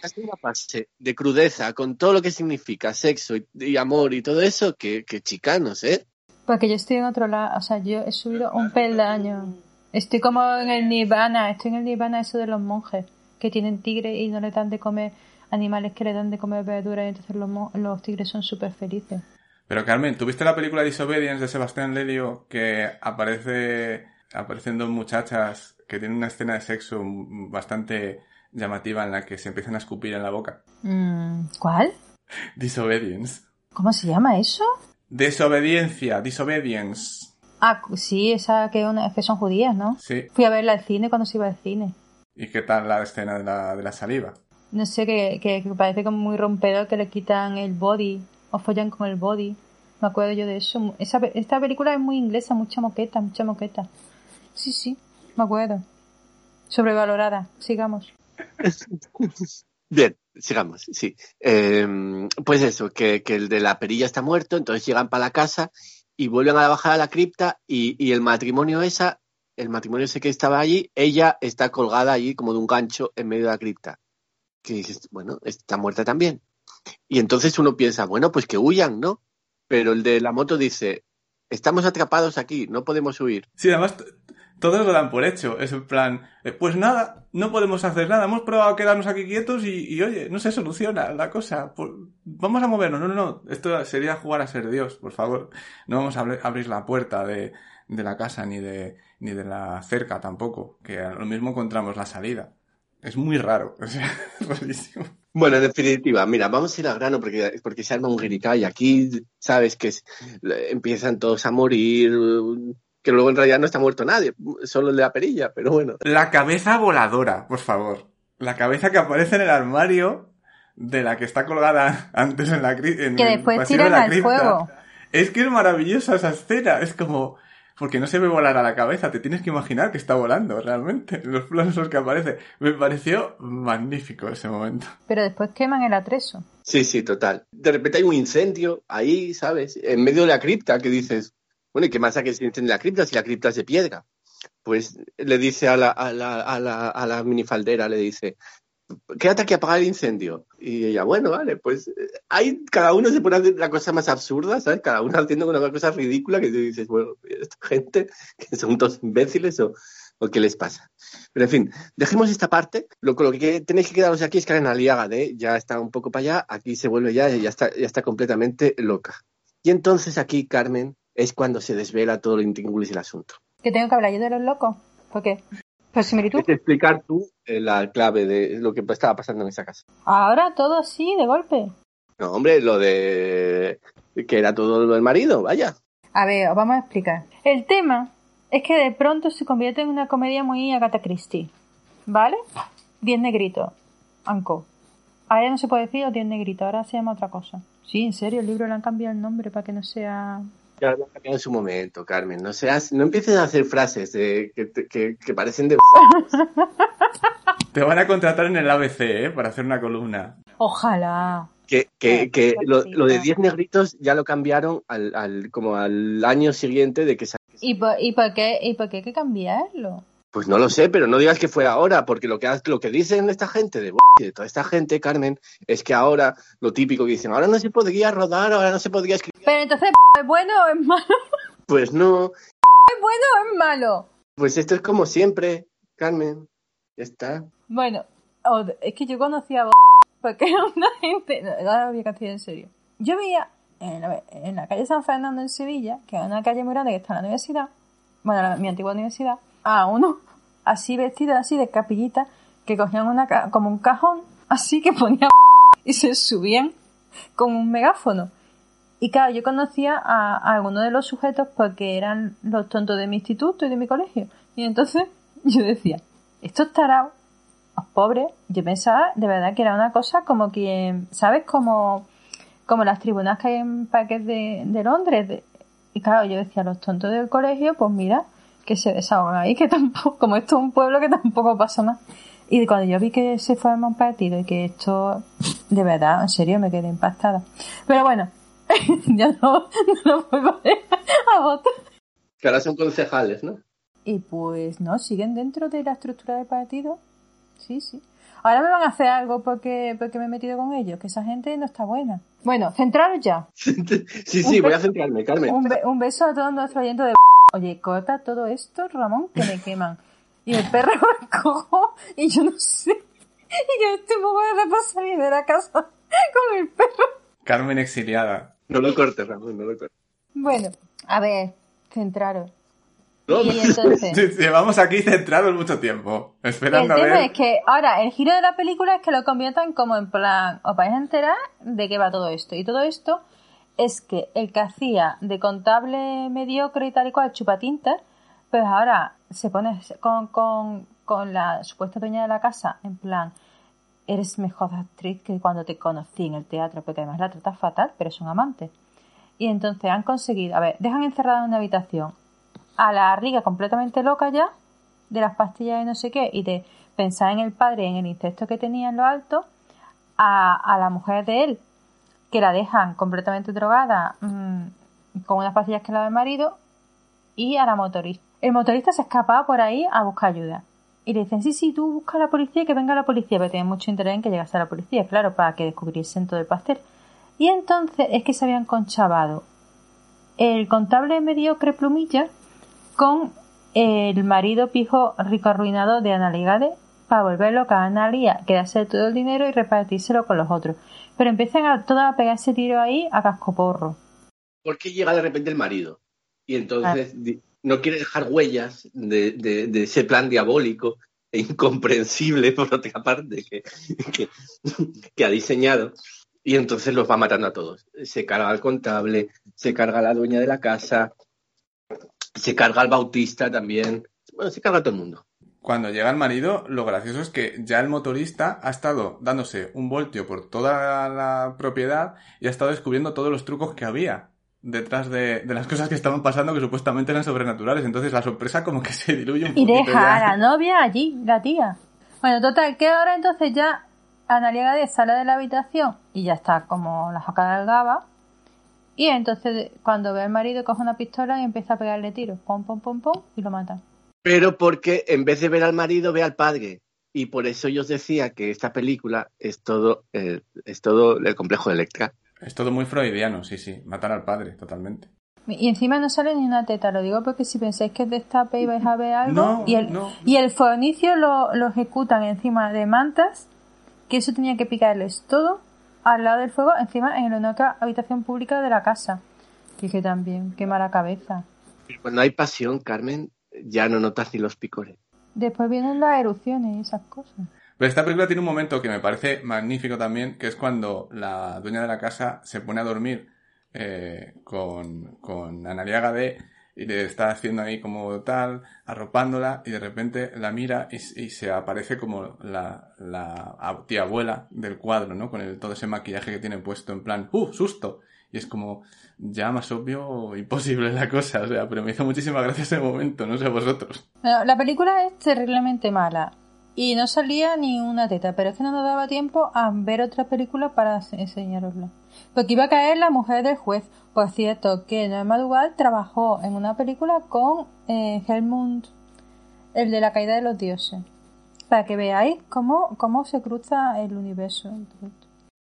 en una fase de crudeza con todo lo que significa sexo y, y amor y todo eso, que, que chicanos, ¿eh? Porque yo estoy en otro lado, o sea, yo he subido un peldaño. Estoy como en el nirvana, estoy en el nirvana eso de los monjes, que tienen tigres y no le dan de comer animales que le dan de comer verduras y entonces los, los tigres son súper felices. Pero Carmen, ¿tuviste la película Disobedience de Sebastián Lelio que aparece aparecen dos muchachas que tienen una escena de sexo bastante llamativa en la que se empiezan a escupir en la boca? Mm, ¿Cuál? Disobedience. ¿Cómo se llama eso? Desobediencia, disobedience. Ah, sí, esa que, una, que son judías, ¿no? Sí. Fui a verla al cine cuando se iba al cine. ¿Y qué tal la escena de la, de la saliva? No sé, que, que, que parece como muy rompedor que le quitan el body, o follan con el body, Me acuerdo yo de eso. Esa, esta película es muy inglesa, mucha moqueta, mucha moqueta. Sí, sí, me acuerdo. Sobrevalorada. Sigamos. Bien, sigamos, sí. Eh, pues eso, que, el de la perilla está muerto, entonces llegan para la casa y vuelven a bajar a la cripta y, el matrimonio esa, el matrimonio ese que estaba allí, ella está colgada allí como de un gancho en medio de la cripta. Que dices, bueno, está muerta también. Y entonces uno piensa, bueno, pues que huyan, ¿no? Pero el de la moto dice, estamos atrapados aquí, no podemos huir. Sí, además todos lo dan por hecho. Es en plan, eh, pues nada, no podemos hacer nada. Hemos probado a quedarnos aquí quietos y, y, oye, no se soluciona la cosa. Pues, vamos a movernos. No, no, no. Esto sería jugar a ser Dios, por favor. No vamos a abri- abrir la puerta de, de la casa ni de, ni de la cerca tampoco. Que a lo mismo encontramos la salida. Es muy raro. O. Bueno, en definitiva, mira, vamos a ir al grano porque, porque se arma un guiricay. Aquí, sabes que empiezan todos a morir, que luego en realidad no está muerto nadie, solo el de la perilla, pero bueno. La cabeza voladora, por favor. La cabeza que aparece en el armario de la que está colgada antes en la cri- en Que después de tiran la al cripta. fuego. Es que es maravillosa esa escena. Es como. Porque no se ve volar a la cabeza, te tienes que imaginar que está volando realmente. Los planos los que aparece. Me pareció magnífico ese momento. Pero después queman el atrezo. Sí, sí, total. De repente hay un incendio ahí, ¿sabes? En medio de la cripta que dices, bueno, ¿y qué más que se incendie la cripta si la cripta es de piedra? Pues le dice a la, a la, minifaldera, le dice, quédate aquí a apagar el incendio. Y ella, bueno, vale, pues eh, hay, cada uno se pone a hacer la cosa más absurda, ¿sabes? Cada uno haciendo una cosa ridícula que tú dices, bueno, esta gente que son todos imbéciles o, qué les pasa. Pero en fin, dejemos esta parte. Lo, que tenéis que quedaros aquí es que Karen Aliaga de ya está un poco para allá, aquí se vuelve ya, ya está, ya está completamente loca. Y entonces aquí, Carmen, es cuando se desvela todo lo intríngulis del asunto. ¿Que tengo que hablar yo de los locos? ¿Por qué? ¿Por similitud? Es explicar tú eh, la clave de lo que estaba pasando en esa casa. Ahora todo así, de golpe. No, hombre, lo de que era todo lo del marido, vaya. A ver, os vamos a explicar. El tema es que de pronto se convierte en una comedia muy Agatha Christie. ¿Vale? Diez negritos. Anco. Ahora no se puede decir los diez negritos, ahora se llama otra cosa. Sí, en serio, el libro le han cambiado el nombre para que no sea... Ya lo cambiado en su momento, Carmen. No seas, no empieces a hacer frases de, que, que, que parecen de... Te van a contratar en el ABC, ¿eh? Para hacer una columna. Ojalá. Que, que, que lo, lo de claro. 10 negritos ya lo cambiaron al, al, como al año siguiente de que sa- ¿Y por, y por qué, ¿Y por qué hay que cambiarlo? Pues no lo sé, pero no digas que fue ahora, porque lo que, lo que dicen esta gente, de, de toda esta gente, Carmen, es que ahora, lo típico que dicen, ahora no se podría rodar, ahora no se podría escribir. Pero entonces, ¿es bueno o es malo? Pues no, ¿Es bueno o es malo? pues esto es como siempre, Carmen. Ya está. Bueno, es que yo conocía a porque era una gente. no, Ahora voy a decir en serio. Yo veía en la, en la calle San Fernando en Sevilla, que es una calle muy grande que está en la universidad, bueno, mi antigua universidad, a uno así vestido, así de capillita, que cogían una ca- como un cajón, así que ponían y se subían con un megáfono. Y claro, yo conocía a, a algunos de los sujetos porque eran los tontos de mi instituto y de mi colegio. Y entonces yo decía, estos tarados, los pobres, yo pensaba de verdad que era una cosa como que, ¿sabes? Como, como las tribunas que hay en parques de, de Londres. de- y claro, yo decía, los tontos del colegio, pues mira, que se desahogan ahí, que tampoco, como esto es un pueblo que tampoco pasa nada. Y cuando yo vi que se forma un partido y que esto, de verdad, en serio, me quedé impactada. Pero bueno, ya no, no voy a votar. Que ahora son concejales, ¿no? Y pues no, siguen dentro de la estructura del partido. Sí, sí. Ahora me van a hacer algo porque, porque me he metido con ellos, que esa gente no está buena. Bueno, centraros ya. sí, sí, voy a centrarme, Carmen. Un, be- un beso a todos nuestros oyentes de... Oye, corta todo esto, Ramón, que me queman. Y el perro me cojo y yo no sé. Y yo estoy un poco de salir de la casa con el perro. Carmen exiliada. No lo cortes, Ramón, no lo cortes. Bueno, a ver, centraros. No, Y entonces... Llevamos aquí centrados mucho tiempo, El esperando a tema ver. es que ahora el giro de la película es que lo conviertan como en plan, os vais a enterar de qué va todo esto. Y todo esto es que el que hacía de contable mediocre y tal y cual, chupatintas, pues ahora se pone con, con, con la supuesta dueña de la casa, en plan, eres mejor actriz que cuando te conocí en el teatro, porque además la tratas fatal, pero son amantes. Y entonces han conseguido, a ver, dejan encerrada en una habitación a la riga completamente loca ya, de las pastillas y no sé qué, y de pensar en el padre en el incesto que tenía en lo alto, a, a la mujer de él, que la dejan completamente drogada mm, con unas pastillas que le da el marido, y a la motorista. El motorista se escapaba por ahí a buscar ayuda. Y le dicen, sí, sí, tú busca a la policía que venga la policía, pero tienen mucho interés en que llegase a la policía, claro, para que descubriesen todo el pastel. Y entonces es que se habían conchavado el contable mediocre plumilla con el marido pijo rico arruinado de Analigade para volverlo a Analia, quedarse todo el dinero y repartírselo con los otros. Pero empiezan a todas a pegarse tiro ahí a cascoporro. ¿Por qué llega de repente el marido? Y entonces di- no quiere dejar huellas de, de- de ese plan diabólico e incomprensible, por otra parte, que, que, que ha diseñado. Y entonces los va matando a todos. Se carga al contable, se carga a la dueña de la casa, se carga al bautista también. Bueno, se carga a todo el mundo. Cuando llega el marido, lo gracioso es que ya el motorista ha estado dándose un voltio por toda la propiedad y ha estado descubriendo todos los trucos que había detrás de, de las cosas que estaban pasando que supuestamente eran sobrenaturales. Entonces la sorpresa como que se diluye un Y poquito deja ya. a la novia allí, la tía. Bueno, total, que ahora entonces ya Analia sale de la habitación y ya está como la jaca del gaba. Y entonces cuando ve al marido coge una pistola y empieza a pegarle tiros. Pom, pom, pom, pom, y lo mata. Pero porque en vez de ver al marido, ve al padre. Y por eso yo os decía que esta película es todo, eh, es todo el complejo de Electra. Es todo muy freudiano, sí, sí. Matar al padre, totalmente. Y encima no sale ni una teta, lo digo porque si pensáis que es destape y vais a ver algo. No, y, el, no. y el fornicio lo, lo ejecutan encima de mantas, que eso tenía que picarles todo al lado del fuego, encima en la única habitación pública de la casa. Que, que también, qué mala cabeza. Cuando hay pasión, Carmen, ya no notas ni los picores. Después vienen las erupciones y esas cosas. Pero esta película tiene un momento que me parece magnífico también, que es cuando la dueña de la casa se pone a dormir eh, con, con Analia Gade y le está haciendo ahí como tal, arropándola, y de repente la mira y, y se aparece como la, tía abuela del cuadro, ¿no? Con el, todo ese maquillaje que tiene puesto en plan, ¡uh! ¡Susto! Y es como ya más obvio imposible la cosa, o sea, pero me hizo muchísima gracia ese momento, no sé vosotros. La película es terriblemente mala. Y no salía ni una teta, pero es que no nos daba tiempo a ver otra película para enseñarosla. Porque iba a caer la mujer del juez. Por cierto, que Noé Madugal trabajó en una película con eh, Helmut, el de la caída de los dioses. Para que veáis cómo, cómo se cruza el universo.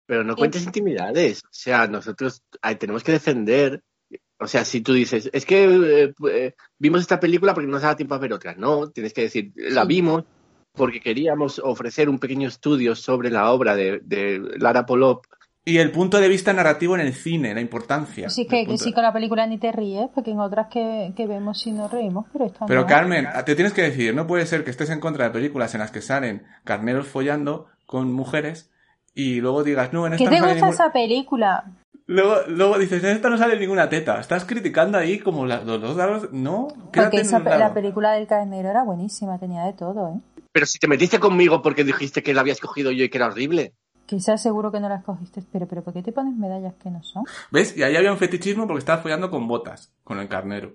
Pero no cuentes intimidades. O sea, nosotros ay, tenemos que defender. O sea, si tú dices, es que eh, eh, vimos esta película porque no nos daba tiempo a ver otra. No, tienes que decir, la Sí. vimos porque queríamos ofrecer un pequeño estudio sobre la obra de, de Lara Polop. Y el punto de vista narrativo en el cine, la importancia. Sí, que, sí de- con la película ni te ríes, porque en otras que, que vemos sí nos reímos, pero esta Pero no. Carmen, te tienes que decir, no puede ser que estés en contra de películas en las que salen carneros follando con mujeres y luego digas, no, en ¿Qué esta te no sale gusta ninguna... esa película? Luego, luego dices, en esta no sale ninguna teta. Estás criticando ahí como la- los dos lados... No, Porque esa, la película del carnero era buenísima, tenía de todo, ¿eh? Pero si te metiste conmigo porque dijiste que la había escogido yo y que era horrible. Quizás seguro que no la escogiste, pero, pero ¿por qué te pones medallas que no son? ¿Ves? Y ahí había un fetichismo porque estaba follando con botas, con el carnero.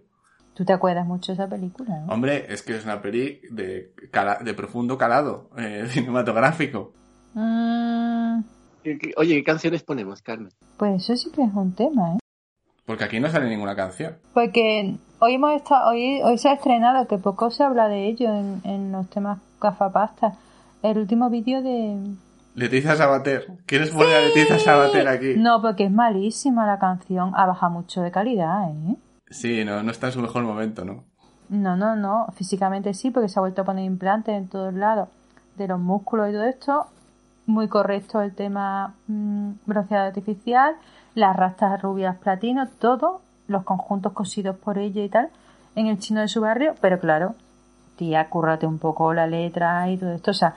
Tú te acuerdas mucho de esa película, ¿no? Hombre, es que es una peli de, cala- de profundo calado eh, cinematográfico. Mm, ¿Qué- qué- Oye, ¿qué canciones ponemos, Carmen? pues eso sí que es un tema, ¿eh? Porque aquí no sale ninguna canción. Porque hoy hemos estado, hoy, hoy se ha estrenado, que poco se habla de ello en, en los temas gafapasta, el último vídeo de... Leticia Sabater. ¿Quieres poner a Leticia Sabater aquí? No, porque es malísima la canción, ha bajado mucho de calidad, ¿eh? Sí, no, no está en su mejor momento, ¿no? No, no, no. Físicamente sí, porque se ha vuelto a poner implantes en todos lados de los músculos y todo esto. Muy correcto el tema mm, bronceado artificial, las rastas rubias platino, todo, los conjuntos cosidos por ella y tal, en el chino de su barrio. Pero claro, tía, cúrrate un poco la letra y todo esto. O sea,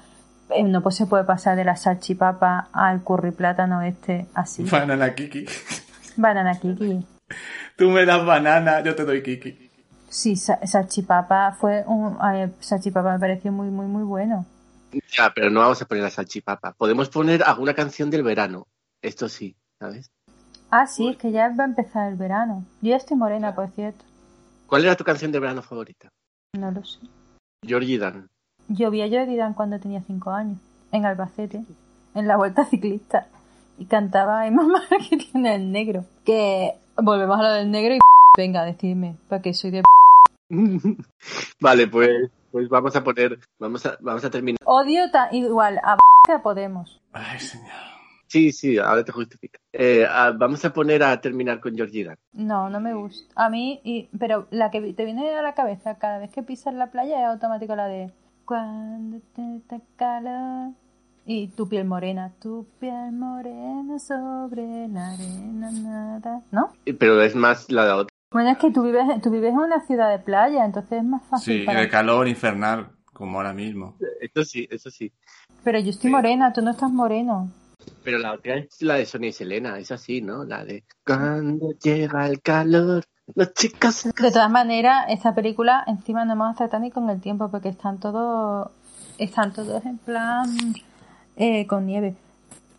eh, no pues se puede pasar de la salchipapa al curry plátano este así. Banana Kiki. Banana kiki. Tú me das banana, yo te doy Kiki. Sí, sa- salchipapa fue un... ay, salchipapa me pareció muy, muy, muy bueno. Ya, pero no vamos a poner la salchipapa. Podemos poner alguna canción del verano. Esto sí, ¿sabes? Ah, sí, es que ya va a empezar el verano. Yo ya estoy morena, por cierto. ¿Cuál era tu canción de verano favorita? No lo sé. Georgie Dan. Yo vi a Jordi Dan cuando tenía 5 años, en Albacete, en la vuelta ciclista. Y cantaba Ay mamá que tiene el negro. Que volvemos a lo del negro y venga, decidme, para que soy de vale, pues, pues vamos a poner, vamos a, vamos a terminar. odio ta- igual a a Podemos. Ay, señor. Sí, sí, ahora te justifica. Eh, vamos a poner a terminar con Georgie Dan. No, no me gusta. A mí, y, pero la que te viene a la cabeza cada vez que pisas la playa es automático la de Cuando te da calor y tu piel morena, tu piel morena sobre la arena nada, ¿no? Pero es más la de otra. Bueno, es que tú vives, tú vives en una ciudad de playa, entonces es más fácil Sí, y para de calor infernal, como ahora mismo. Eso sí, eso sí. Pero yo estoy morena, tú no estás moreno. Pero la otra es la de Sonia y Selena, es así, ¿no? La de Cuando llega el calor, los chicos se De todas maneras, esta película encima no vamos a tratar ni con el tiempo porque están todos están todos en plan eh, con nieve.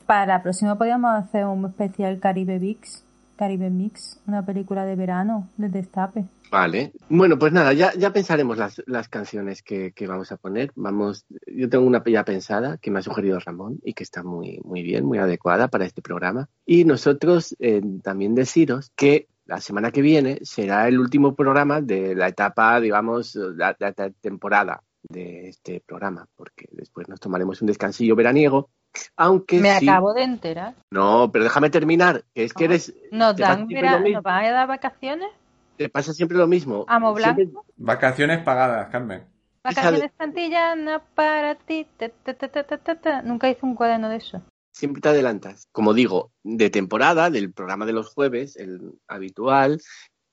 Para la próxima podríamos hacer un especial Caribe Mix, Caribe Mix, una película de verano del Destape. Vale. Bueno, pues nada, ya, ya pensaremos las, canciones que, vamos a poner. Vamos, yo tengo una ya pensada que me ha sugerido Ramón y que está muy, muy bien, muy adecuada para este programa. Y nosotros eh, también deciros que la semana que viene será el último programa de la etapa, digamos, la- la temporada de este programa, porque después nos tomaremos un descansillo veraniego. Aunque Me sí- acabo de enterar. No, pero déjame terminar, que es que eres. ¿Nos dan vera- mismo. ¿Nos van a dar vacaciones? Te pasa siempre lo mismo. Amo Siempre-. Vacaciones pagadas, Carmen. Vacaciones santillanas para ti. ta, ta, ta, ta, ta, ta, ta. Nunca hice un cuaderno de eso. siempre te adelantas. Como digo, de temporada, del programa de los jueves, el habitual,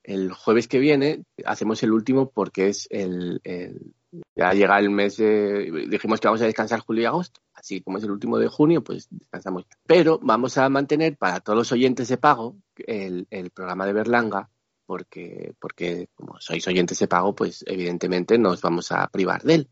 el jueves que viene hacemos el último porque es el, el- ya llega el mes de, dijimos que vamos a descansar julio y agosto, así como es el último de junio, pues descansamos. Pero vamos a mantener para todos los oyentes de pago el, el programa de Berlanga porque, porque como sois oyentes de pago, pues evidentemente nos vamos a privar de él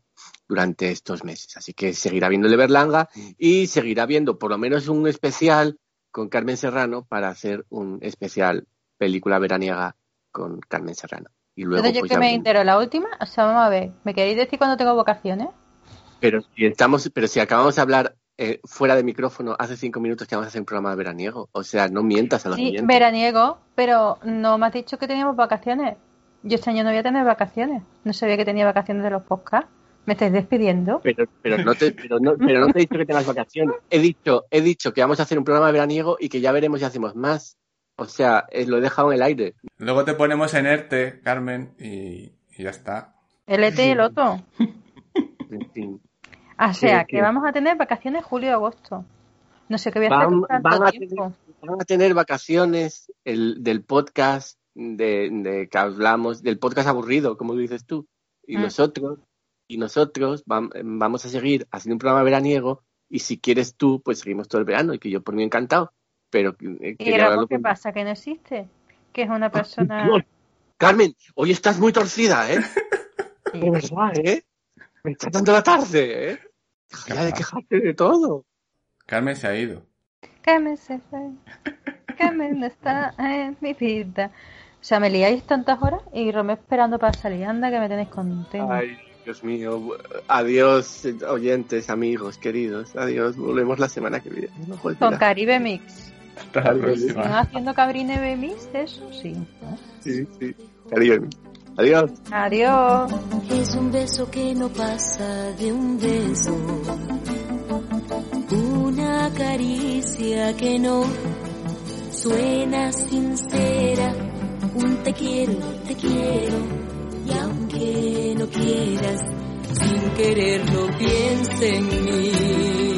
durante estos meses. Así que seguirá viendo el de Berlanga y seguirá viendo por lo menos un especial con Carmen Serrano para hacer un especial película veraniega con Carmen Serrano. Y luego, Entonces yo pues, que me entero, la última, o sea, vamos a ver, ¿me queréis decir cuándo tengo vacaciones? pero si estamos, pero si acabamos de hablar eh, fuera de micrófono hace cinco minutos que vamos a hacer un programa veraniego, o sea, no mientas a los Sí, oyentes. veraniego, pero no me has dicho que teníamos vacaciones. Yo este año no voy a tener vacaciones. No sabía que tenía vacaciones de los podcasts. ¿Me estáis despidiendo? Pero, pero no te, pero no, pero no te he dicho que tengas vacaciones. He dicho, he dicho que vamos a hacer un programa veraniego y que ya veremos si hacemos más. O sea, eh, lo he dejado en el aire. Luego te ponemos en ERTE, Carmen, y, y ya está. El ET y el otro. En fin. O sea, Sí, que sí. vamos a tener vacaciones julio y agosto. No sé qué voy a hacer Van, con tanto van a tiempo. tener, van a tener vacaciones el, del podcast de, de que hablamos, del podcast aburrido, como dices tú. Y Mm. nosotros, y nosotros vam- vamos a seguir haciendo un programa veraniego y si quieres tú, pues seguimos todo el verano y que yo por mí encantado. Pero eh, ¿Y Ramón qué con- pasa? ¿Que no existe? Que es una persona... Dios, Carmen, hoy estás muy torcida, ¿eh? De verdad, ¿eh? Me está dando la tarde, ¿eh? Deja ya de quejarte de todo. Carmen se ha ido. Carmen se fue. Carmen no está en mi vida. O sea, me liáis tantas horas y Romeo esperando para salir. Anda, que me tenéis contento. Ay, Dios mío. Adiós, oyentes, amigos, queridos. Adiós, volvemos la semana que viene. No Con. Caribe Mix. Hasta la Carmen. ¿Siguen próxima. haciendo Caribe Mix de eso? Sí. Sí, sí. Cariño. Adiós. Adiós. Es un beso que no pasa de un beso. Una caricia que no suena sincera. Un te quiero, te quiero. Y aunque no quieras, sin quererlo piensa en mí.